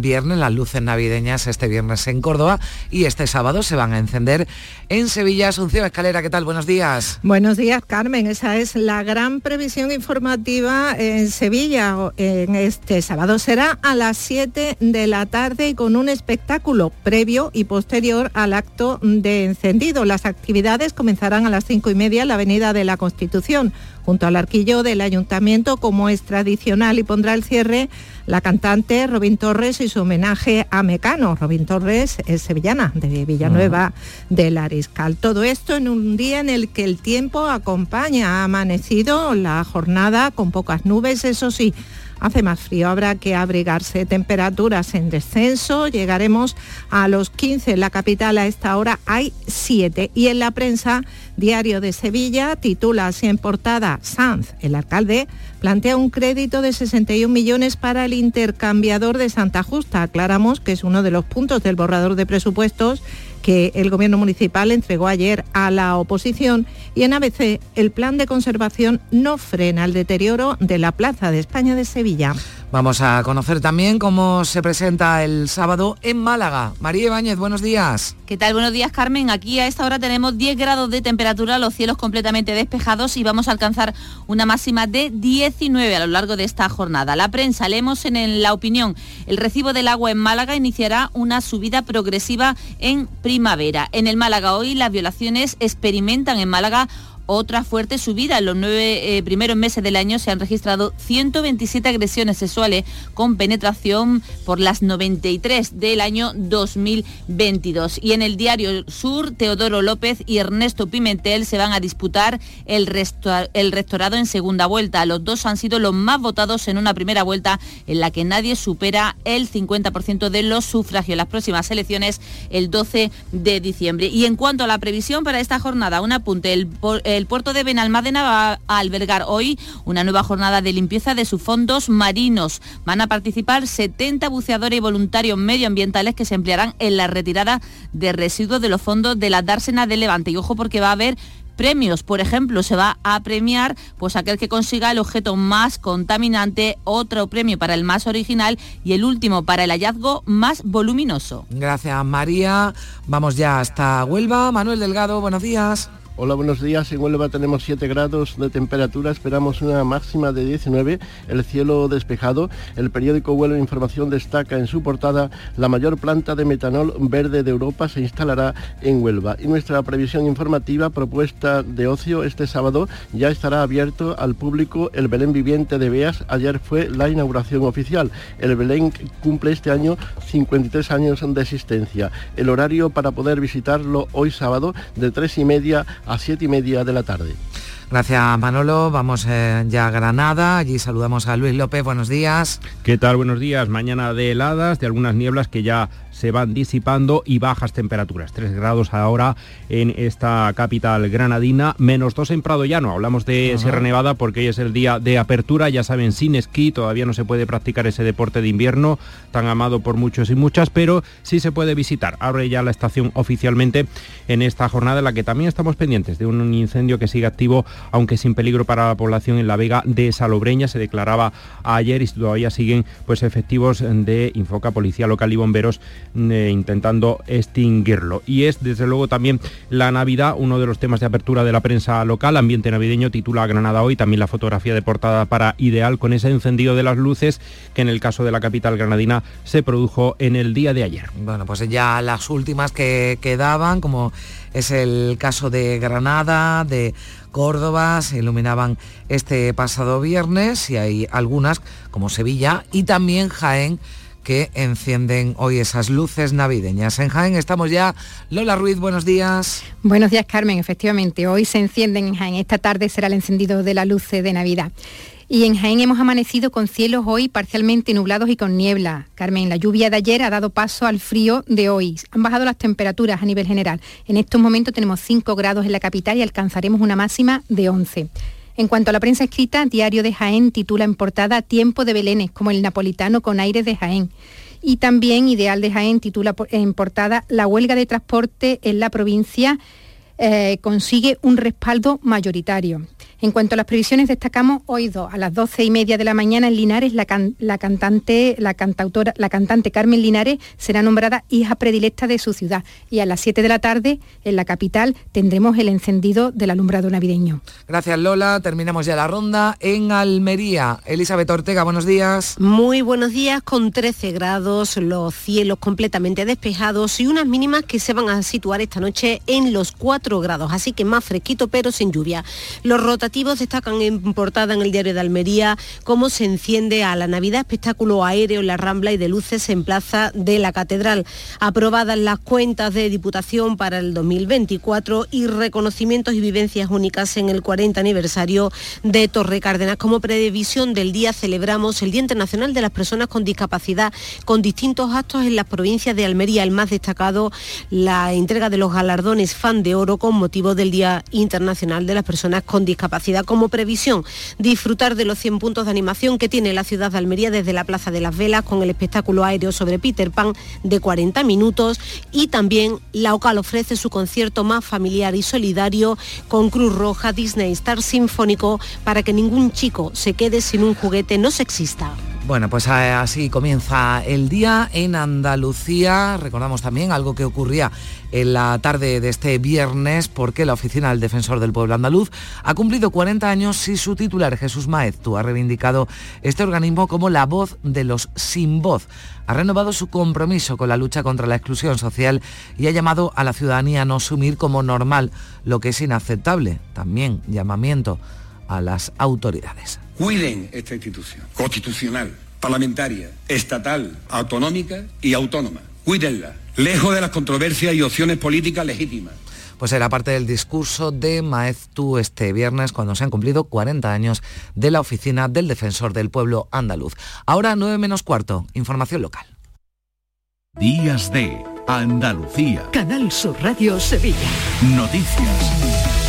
viernes, las luces navideñas este viernes en Córdoba y este sábado se van a encender en Sevilla. Asunción Escalera, ¿qué tal? Buenos días. Buenos días, Carmen. Esa es la gran previsión informativa en Sevilla. En este sábado será a las 7 de la tarde y con un espectáculo previo y posterior al acto de encendido. Las actividades comenzarán a las 5 y media en la Avenida de la Constitución junto al arquillo del ayuntamiento como es tradicional y pondrá el cierre la cantante Robin Torres y su homenaje a Mecano. Robin Torres es sevillana de Villanueva del Ariscal. Todo esto en un día en el que el tiempo acompaña. Ha amanecido la jornada con pocas nubes, eso sí hace más frío, habrá que abrigarse. Temperaturas en descenso, llegaremos a los 15 en la capital, a esta hora hay 7. Y en la prensa, Diario de Sevilla titula así en portada, Sanz, el alcalde, plantea un crédito de 61 millones para el intercambiador de Santa Justa. Aclaramos que es uno de los puntos del borrador de presupuestos que el Gobierno municipal entregó ayer a la oposición y en ABC el plan de conservación no frena el deterioro de la Plaza de España de Sevilla. Vamos a conocer también cómo se presenta el sábado en Málaga. María Ibáñez, buenos días. ¿Qué tal? Buenos días, Carmen. Aquí a esta hora tenemos 10 grados de temperatura, los cielos completamente despejados y vamos a alcanzar una máxima de 19 a lo largo de esta jornada. La prensa, leemos en la opinión, el recibo del agua en Málaga iniciará una subida progresiva en primavera. En el Málaga hoy las violaciones experimentan en Málaga otra fuerte subida. En los nueve eh, primeros meses del año se han registrado 127 agresiones sexuales con penetración por las 93 del año 2022. Y en el diario Sur, Teodoro López y Ernesto Pimentel se van a disputar el, el rectorado en segunda vuelta. Los dos han sido los más votados en una primera vuelta en la que nadie supera el 50% de los sufragios. Las próximas elecciones el 12 de diciembre. Y en cuanto a la previsión para esta jornada, un apunte. el el puerto de Benalmádena va a albergar hoy una nueva jornada de limpieza de sus fondos marinos. Van a participar 70 buceadores y voluntarios medioambientales que se emplearán en la retirada de residuos de los fondos de la dársena de Levante. Y ojo porque va a haber premios. Por ejemplo, se va a premiar pues aquel que consiga el objeto más contaminante, otro premio para el más original y el último para el hallazgo más voluminoso. Gracias, María. Vamos ya hasta Huelva. Manuel Delgado, buenos días. Hola, buenos días. En Huelva tenemos 7 grados de temperatura, esperamos una máxima de 19, el cielo despejado. El periódico Huelva Información destaca en su portada la mayor planta de metanol verde de Europa se instalará en Huelva. Y nuestra previsión informativa propuesta de ocio este sábado ya estará abierto al público el Belén Viviente de Beas. Ayer fue la inauguración oficial. El Belén cumple este año 53 años de existencia. El horario para poder visitarlo hoy sábado de 3 y media a siete y media de la tarde. Gracias Manolo, vamos eh, ya a Granada, allí saludamos a Luis López, buenos días. ¿Qué tal? Buenos días, mañana de heladas, de algunas nieblas que ya se van disipando y bajas temperaturas. 3 grados ahora en esta capital granadina, menos 2 en Prado Llano. Hablamos de Sierra Nevada porque hoy es el día de apertura, ya saben, sin esquí, todavía no se puede practicar ese deporte de invierno tan amado por muchos y muchas, pero sí se puede visitar. Abre ya la estación oficialmente en esta jornada en la que también estamos pendientes de un incendio que sigue activo, aunque sin peligro para la población en la Vega de Salobreña. Se declaraba ayer y todavía siguen pues efectivos de Infoca, Policía Local y Bomberos eh, intentando extinguirlo. Y es desde luego también la Navidad, uno de los temas de apertura de la prensa local, ambiente navideño, titula Granada hoy, también la fotografía de portada para Ideal con ese encendido de las luces que en el caso de la capital granadina se produjo en el día de ayer. Bueno, pues ya las últimas que quedaban, como es el caso de Granada, de Córdoba, se iluminaban este pasado viernes y hay algunas como Sevilla y también Jaén que encienden hoy esas luces navideñas. En Jaén estamos ya. Lola Ruiz, buenos días. Buenos días, Carmen. Efectivamente, hoy se encienden en Jaén. Esta tarde será el encendido de la luces de Navidad. Y en Jaén hemos amanecido con cielos hoy parcialmente nublados y con niebla. Carmen, la lluvia de ayer ha dado paso al frío de hoy. Han bajado las temperaturas a nivel general. En estos momentos tenemos 5 grados en la capital y alcanzaremos una máxima de 11. En cuanto a la prensa escrita, Diario de Jaén titula en portada Tiempo de Belénes, como el napolitano con aires de Jaén. Y también Ideal de Jaén titula en portada La huelga de transporte en la provincia eh, consigue un respaldo mayoritario. En cuanto a las previsiones, destacamos hoy dos, a las doce y media de la mañana en Linares, la, cantante, la cantautora, la cantante Carmen Linares será nombrada hija predilecta de su ciudad. Y a las 7 de la tarde, en la capital, tendremos el encendido del alumbrado navideño. Gracias Lola, terminamos ya la ronda en Almería. Elizabeth Ortega, buenos días. Muy buenos días, con 13 grados, los cielos completamente despejados y unas mínimas que se van a situar esta noche en los 4 grados, así que más fresquito pero sin lluvia. Los destacan en portada en el diario de Almería cómo se enciende a la Navidad espectáculo aéreo en la Rambla y de luces en Plaza de la Catedral. Aprobadas las cuentas de Diputación para el 2024 y reconocimientos y vivencias únicas en el 40 aniversario de Torre Cárdenas. Como previsión del día celebramos el Día Internacional de las Personas con Discapacidad con distintos actos en las provincias de Almería. El más destacado, la entrega de los galardones Fan de Oro con motivo del Día Internacional de las Personas con Discapacidad. Como previsión, disfrutar de los 100 puntos de animación que tiene la ciudad de Almería desde la Plaza de las Velas con el espectáculo aéreo sobre Peter Pan de 40 minutos y también la OCAL ofrece su concierto más familiar y solidario con Cruz Roja, Disney Star Sinfónico para que ningún chico se quede sin un juguete no sexista. Bueno, pues eh, así comienza el día en Andalucía. Recordamos también algo que ocurría en la tarde de este viernes porque la Oficina del Defensor del Pueblo Andaluz ha cumplido 40 años y su titular Jesús Maeztu ha reivindicado este organismo como la voz de los sin voz. Ha renovado su compromiso con la lucha contra la exclusión social y ha llamado a la ciudadanía a no asumir como normal lo que es inaceptable. También llamamiento a las autoridades. Cuiden esta institución constitucional, parlamentaria, estatal, autonómica y autónoma. Cuídenla, lejos de las controversias y opciones políticas legítimas. Pues era parte del discurso de Maeztu este viernes cuando se han cumplido 40 años de la oficina del defensor del pueblo andaluz. Ahora 9 menos cuarto, información local. Días de Andalucía. Canal Sur Radio Sevilla. Noticias.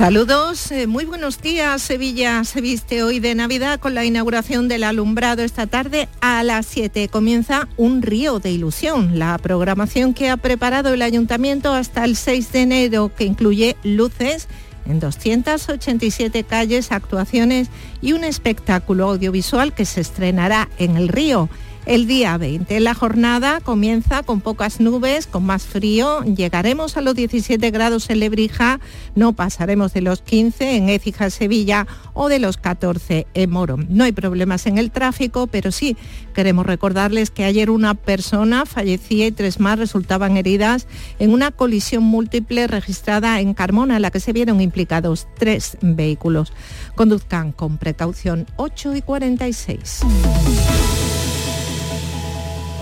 Saludos, eh, muy buenos días. Sevilla se viste hoy de Navidad con la inauguración del alumbrado esta tarde a las 7. Comienza un río de ilusión, la programación que ha preparado el ayuntamiento hasta el 6 de enero, que incluye luces en 287 calles, actuaciones y un espectáculo audiovisual que se estrenará en el río el día 20. La jornada comienza con pocas nubes, con más frío. Llegaremos a los 17 grados en Lebrija, no pasaremos de los 15 en Écija, Sevilla o de los 14 en Moro. No hay problemas en el tráfico, pero sí queremos recordarles que ayer una persona fallecía y tres más resultaban heridas en una colisión múltiple registrada en Carmona, en la que se vieron implicados tres vehículos. Conduzcan con precaución 8 y 46.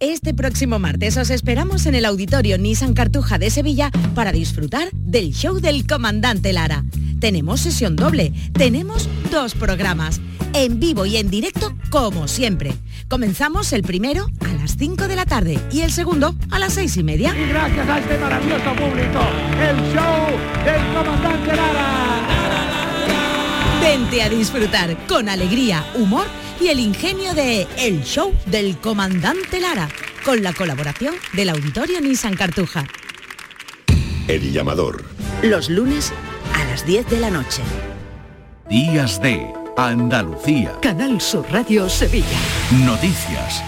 Este próximo martes os esperamos en el auditorio Nissan Cartuja de Sevilla para disfrutar del show del comandante Lara. Tenemos sesión doble, tenemos dos programas, en vivo y en directo como siempre. Comenzamos el primero a las 5 de la tarde y el segundo a las seis y media. Y gracias a este maravilloso público, el show del comandante Lara. Vente a disfrutar con alegría, humor y el ingenio de El Show del Comandante Lara, con la colaboración del Auditorio Nissan Cartuja. El llamador. Los lunes a las 10 de la noche. Días de Andalucía. Canal Sur Radio Sevilla. Noticias.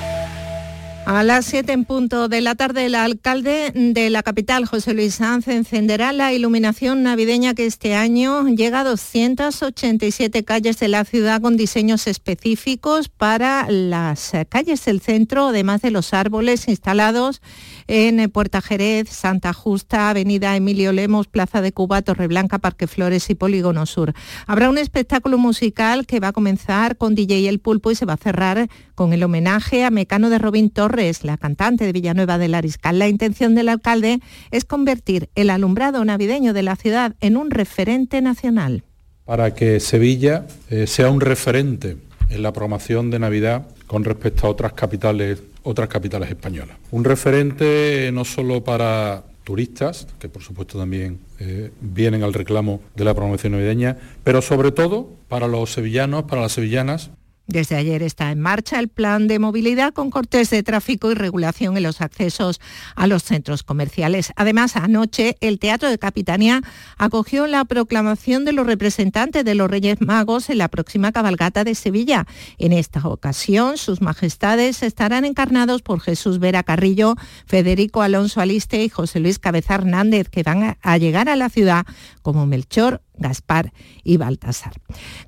A las 7 en punto de la tarde, el alcalde de la capital, José Luis Sanz, encenderá la iluminación navideña que este año llega a 287 calles de la ciudad con diseños específicos para las calles del centro, además de los árboles instalados en Puerta Jerez, Santa Justa, Avenida Emilio Lemos, Plaza de Cuba, Torreblanca, Parque Flores y Polígono Sur. Habrá un espectáculo musical que va a comenzar con DJ El Pulpo y se va a cerrar con el homenaje a Mecano de Robin Torres, la cantante de Villanueva del Ariscal. La intención del alcalde es convertir el alumbrado navideño de la ciudad en un referente nacional. Para que Sevilla eh, sea un referente en la programación de Navidad con respecto a otras capitales, otras capitales españolas. Un referente no solo para turistas, que por supuesto también eh, vienen al reclamo de la programación navideña, pero sobre todo para los sevillanos, para las sevillanas, desde ayer está en marcha el plan de movilidad con cortes de tráfico y regulación en los accesos a los centros comerciales. Además, anoche el Teatro de Capitanía acogió la proclamación de los representantes de los Reyes Magos en la próxima cabalgata de Sevilla. En esta ocasión, sus majestades estarán encarnados por Jesús Vera Carrillo, Federico Alonso Aliste y José Luis Cabeza Hernández, que van a llegar a la ciudad como Melchor, Gaspar y Baltasar.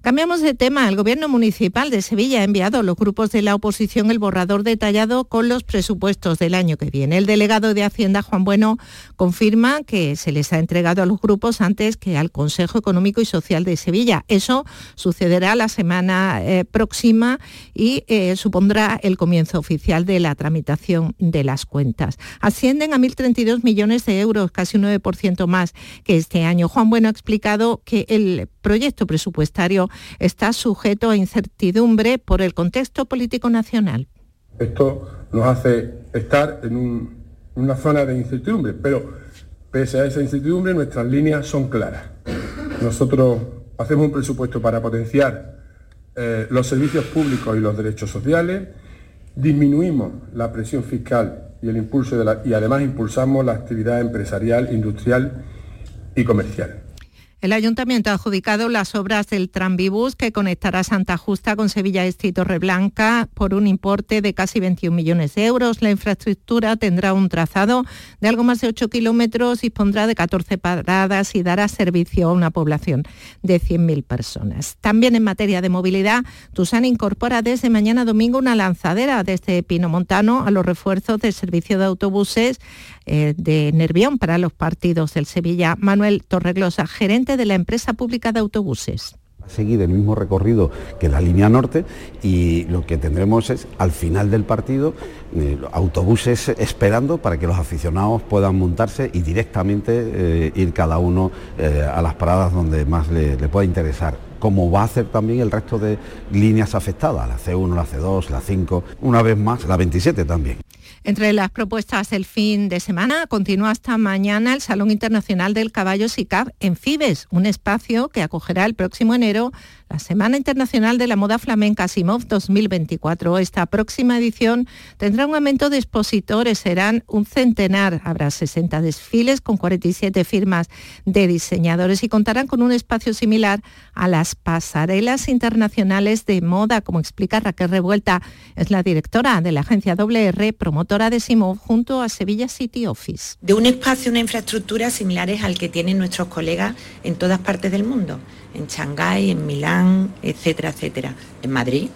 Cambiamos de tema. El Gobierno Municipal de Sevilla ha enviado a los grupos de la oposición el borrador detallado con los presupuestos del año que viene. El delegado de Hacienda, Juan Bueno, confirma que se les ha entregado a los grupos antes que al Consejo Económico y Social de Sevilla. Eso sucederá la semana eh, próxima y eh, supondrá el comienzo oficial de la tramitación de las cuentas. Ascienden a 1.032 millones de euros, casi un 9% más que este año. Juan Bueno ha explicado que el proyecto presupuestario está sujeto a incertidumbre por el contexto político nacional. Esto nos hace estar en una zona de incertidumbre, pero pese a esa incertidumbre nuestras líneas son claras. Nosotros hacemos un presupuesto para potenciar eh, los servicios públicos y los derechos sociales, disminuimos la presión fiscal y el impulso y además impulsamos la actividad empresarial, industrial y comercial. El ayuntamiento ha adjudicado las obras del Tranvibus que conectará Santa Justa con Sevilla Este y Torreblanca por un importe de casi 21 millones de euros. La infraestructura tendrá un trazado de algo más de 8 kilómetros, dispondrá de 14 paradas y dará servicio a una población de 100.000 personas. También en materia de movilidad, Tusan incorpora desde mañana domingo una lanzadera desde Pino Montano a los refuerzos del servicio de autobuses eh, de Nervión para los partidos del Sevilla. Manuel Torreglosa, gerente de la empresa pública de autobuses seguir el mismo recorrido que la línea norte y lo que tendremos es al final del partido eh, autobuses esperando para que los aficionados puedan montarse y directamente eh, ir cada uno a las paradas donde más le, le pueda interesar como va a hacer también el resto de líneas afectadas, la C1, la C2, la 5, una vez más la 27 también. Entre las propuestas del fin de semana continúa hasta mañana el Salón Internacional del Caballo SICAP en Fibes, un espacio que acogerá el próximo enero la Semana Internacional de la Moda Flamenca Simov 2024. Esta próxima edición tendrá un aumento de expositores, serán un centenar, habrá 60 desfiles con 47 firmas de diseñadores y contarán con un espacio similar a las pasarelas internacionales de moda, como explica Raquel Revuelta, es la directora de la agencia WR, promotora de Simov, junto a Sevilla City Office. De un espacio, una infraestructura similares al que tienen nuestros colegas en todas partes del mundo en Shanghái, en Milán, etcétera, etcétera, en Madrid.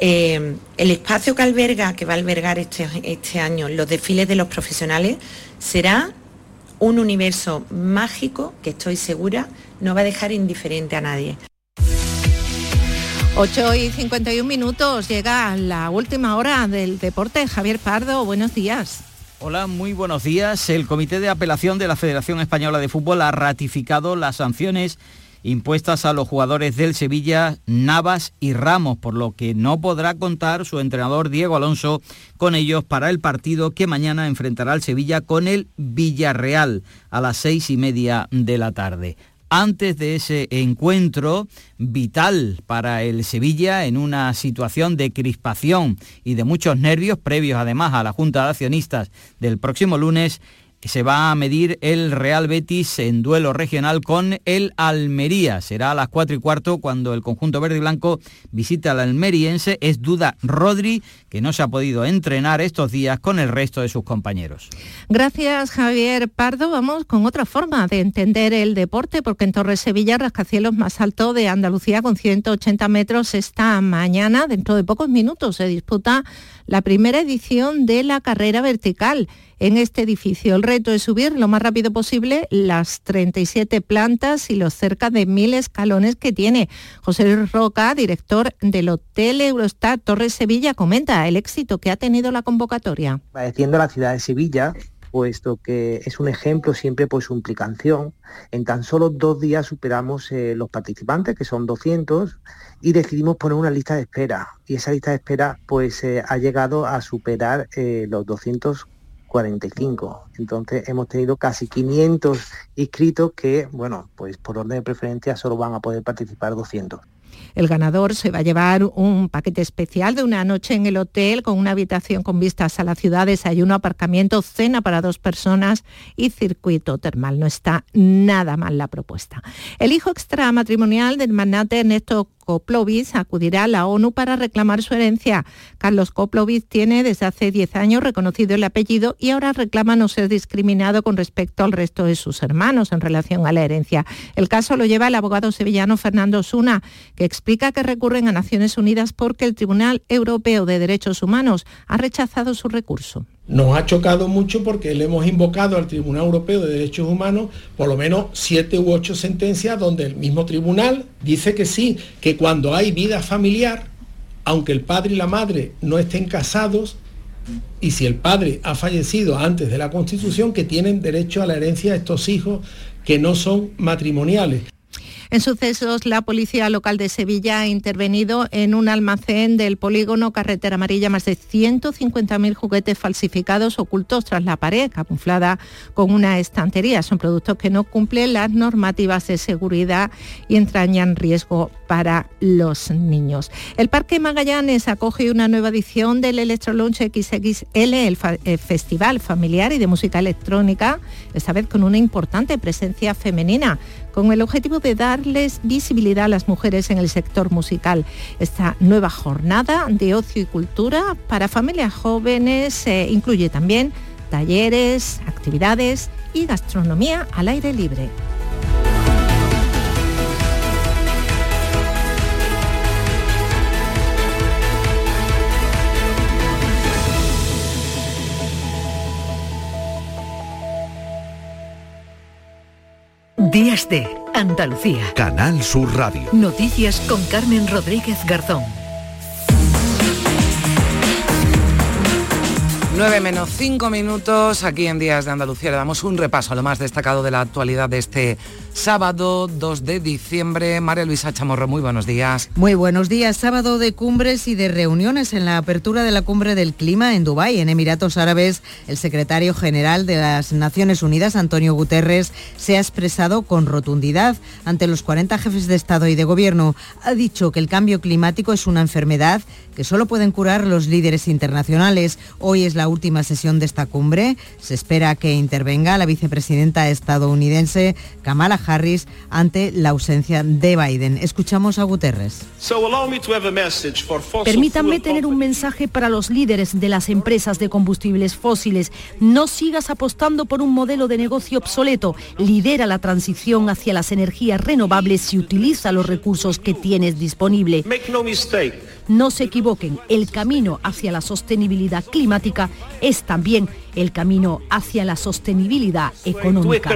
Eh, el espacio que alberga, que va a albergar este, este año los desfiles de los profesionales, será un universo mágico que estoy segura no va a dejar indiferente a nadie. 8 y 51 minutos, llega la última hora del deporte. Javier Pardo, buenos días. Hola, muy buenos días. El Comité de Apelación de la Federación Española de Fútbol ha ratificado las sanciones impuestas a los jugadores del Sevilla, Navas y Ramos, por lo que no podrá contar su entrenador Diego Alonso con ellos para el partido que mañana enfrentará al Sevilla con el Villarreal a las seis y media de la tarde. Antes de ese encuentro vital para el Sevilla en una situación de crispación y de muchos nervios previos además a la Junta de Accionistas del próximo lunes se va a medir el Real Betis en duelo regional con el Almería. Será a las 4 y cuarto cuando el conjunto verde y blanco visita al almeriense. Es duda Rodri, que no se ha podido entrenar estos días con el resto de sus compañeros. Gracias Javier Pardo. Vamos con otra forma de entender el deporte, porque en Torres Sevilla, rascacielos más alto de Andalucía con 180 metros, esta mañana, dentro de pocos minutos, se disputa la primera edición de la carrera vertical en este edificio. El reto es subir lo más rápido posible las 37 plantas y los cerca de mil escalones que tiene. José Roca, director del Hotel Eurostar Torres Sevilla, comenta el éxito que ha tenido la convocatoria. Padeciendo la ciudad de Sevilla, puesto que es un ejemplo siempre por su implicación. En tan solo dos días superamos eh, los participantes, que son 200, y decidimos poner una lista de espera. Y esa lista de espera pues eh, ha llegado a superar eh, los 200 45. Entonces hemos tenido casi 500 inscritos que, bueno, pues por orden de preferencia solo van a poder participar 200. El ganador se va a llevar un paquete especial de una noche en el hotel con una habitación con vistas a la ciudad, desayuno, aparcamiento, cena para dos personas y circuito termal. No está nada mal la propuesta. El hijo extramatrimonial del magnate Ernesto Koplovich acudirá a la ONU para reclamar su herencia. Carlos Koplovich tiene desde hace 10 años reconocido el apellido y ahora reclama no ser discriminado con respecto al resto de sus hermanos en relación a la herencia. El caso lo lleva el abogado sevillano Fernando Suna, que explica que recurren a Naciones Unidas porque el Tribunal Europeo de Derechos Humanos ha rechazado su recurso. Nos ha chocado mucho porque le hemos invocado al Tribunal Europeo de Derechos Humanos por lo menos siete u ocho sentencias donde el mismo tribunal dice que sí, que cuando hay vida familiar, aunque el padre y la madre no estén casados, y si el padre ha fallecido antes de la Constitución, que tienen derecho a la herencia de estos hijos que no son matrimoniales. En sucesos, la Policía Local de Sevilla ha intervenido en un almacén del polígono Carretera Amarilla más de 150.000 juguetes falsificados ocultos tras la pared, camuflada con una estantería. Son productos que no cumplen las normativas de seguridad y entrañan riesgo para los niños. El Parque Magallanes acoge una nueva edición del Electro Launch XXL, el festival familiar y de música electrónica, esta vez con una importante presencia femenina con el objetivo de darles visibilidad a las mujeres en el sector musical. Esta nueva jornada de ocio y cultura para familias jóvenes eh, incluye también talleres, actividades y gastronomía al aire libre. Días de Andalucía. Canal Sur Radio. Noticias con Carmen Rodríguez Garzón. 9 menos 5 minutos aquí en Días de Andalucía. Le damos un repaso a lo más destacado de la actualidad de este sábado 2 de diciembre. María Luisa Chamorro, muy buenos días. Muy buenos días. Sábado de cumbres y de reuniones en la apertura de la cumbre del clima en Dubái, en Emiratos Árabes. El secretario general de las Naciones Unidas, Antonio Guterres, se ha expresado con rotundidad ante los 40 jefes de Estado y de Gobierno. Ha dicho que el cambio climático es una enfermedad que solo pueden curar los líderes internacionales. Hoy es la última sesión de esta cumbre. Se espera que intervenga la vicepresidenta estadounidense Kamala Harris ante la ausencia de Biden. Escuchamos a Guterres. Permítanme tener un mensaje para los líderes de las empresas de combustibles fósiles. No sigas apostando por un modelo de negocio obsoleto. Lidera la transición hacia las energías renovables y utiliza los recursos que tienes disponible. No se equivoquen, el camino hacia la sostenibilidad climática es también el camino hacia la sostenibilidad económica.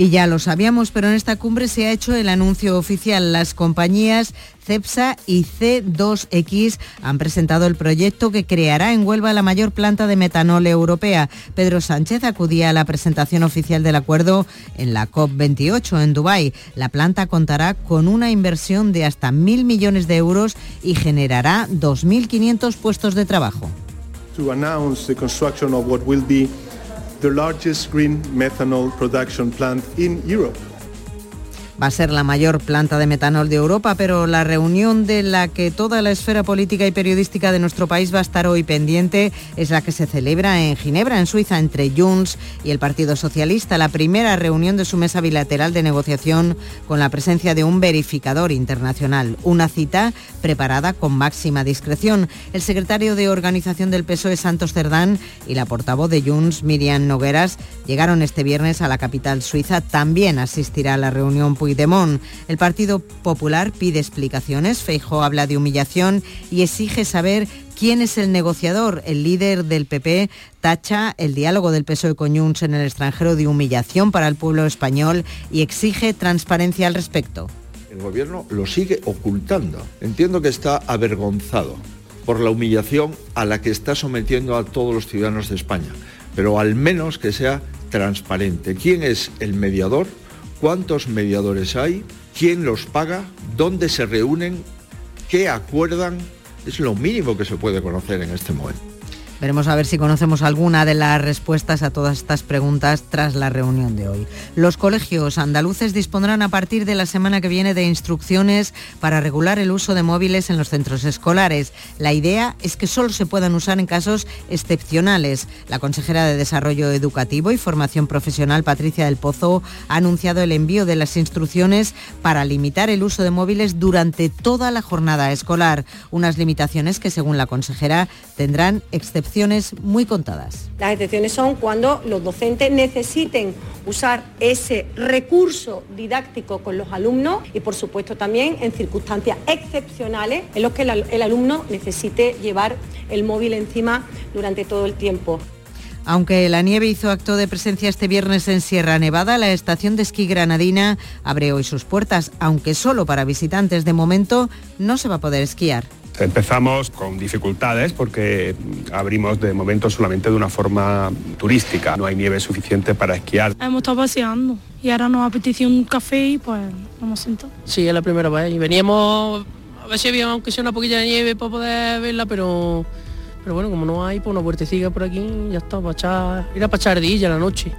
Y ya lo sabíamos, pero en esta cumbre se ha hecho el anuncio oficial. Las compañías CEPSA y C2X han presentado el proyecto que creará en Huelva la mayor planta de metanol europea. Pedro Sánchez acudía a la presentación oficial del acuerdo en la COP28 en Dubái. La planta contará con una inversión de hasta mil millones de euros y generará 2.500 puestos de trabajo. The largest green methanol production plant in Europe. Va a ser la mayor planta de metanol de Europa, pero la reunión de la que toda la esfera política y periodística de nuestro país va a estar hoy pendiente es la que se celebra en Ginebra, en Suiza, entre Junts y el Partido Socialista, la primera reunión de su mesa bilateral de negociación con la presencia de un verificador internacional. Una cita preparada con máxima discreción. El secretario de organización del PSOE, Santos Cerdán, y la portavoz de Junts, Miriam Nogueras, llegaron este viernes a la capital suiza. También asistirá a la reunión el Partido Popular pide explicaciones, Feijo habla de humillación y exige saber quién es el negociador. El líder del PP tacha el diálogo del PSOE con Junts en el extranjero de humillación para el pueblo español y exige transparencia al respecto. El gobierno lo sigue ocultando. Entiendo que está avergonzado por la humillación a la que está sometiendo a todos los ciudadanos de España, pero al menos que sea transparente. ¿Quién es el mediador? Cuántos mediadores hay, quién los paga, dónde se reúnen, qué acuerdan. Es lo mínimo que se puede conocer en este momento. Veremos a ver si conocemos alguna de las respuestas a todas estas preguntas tras la reunión de hoy. Los colegios andaluces dispondrán a partir de la semana que viene de instrucciones para regular el uso de móviles en los centros escolares. La idea es que solo se puedan usar en casos excepcionales. La consejera de Desarrollo Educativo y Formación Profesional, Patricia del Pozo, ha anunciado el envío de las instrucciones para limitar el uso de móviles durante toda la jornada escolar. Unas limitaciones que, según la consejera, tendrán excepciones muy contadas. Las excepciones son cuando los docentes necesiten usar ese recurso didáctico con los alumnos y por supuesto también en circunstancias excepcionales en los que el, el alumno necesite llevar el móvil encima durante todo el tiempo. Aunque la nieve hizo acto de presencia este viernes en Sierra Nevada, la estación de esquí granadina abre hoy sus puertas, aunque solo para visitantes de momento no se va a poder esquiar. Empezamos con dificultades porque abrimos de momento solamente de una forma turística. No hay nieve suficiente para esquiar. Hemos estado paseando y ahora nos apetece un café y pues vamos sentados. Sí, es la primera vez. Y veníamos a ver si había aunque sea una poquilla de nieve para poder verla, pero pero bueno, como no hay, pues una puertecilla por aquí, ya está, para echar, ir a pachardilla la noche.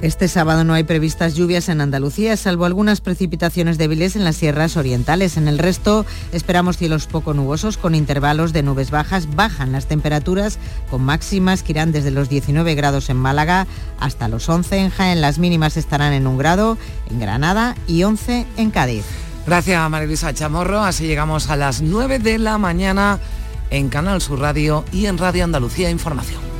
Este sábado no hay previstas lluvias en Andalucía, salvo algunas precipitaciones débiles en las sierras orientales. En el resto esperamos cielos poco nubosos con intervalos de nubes bajas. Bajan las temperaturas con máximas que irán desde los 19 grados en Málaga hasta los 11 en Jaén. Las mínimas estarán en un grado en Granada y 11 en Cádiz. Gracias Marilisa Chamorro. Así llegamos a las 9 de la mañana en Canal Sur Radio y en Radio Andalucía Información.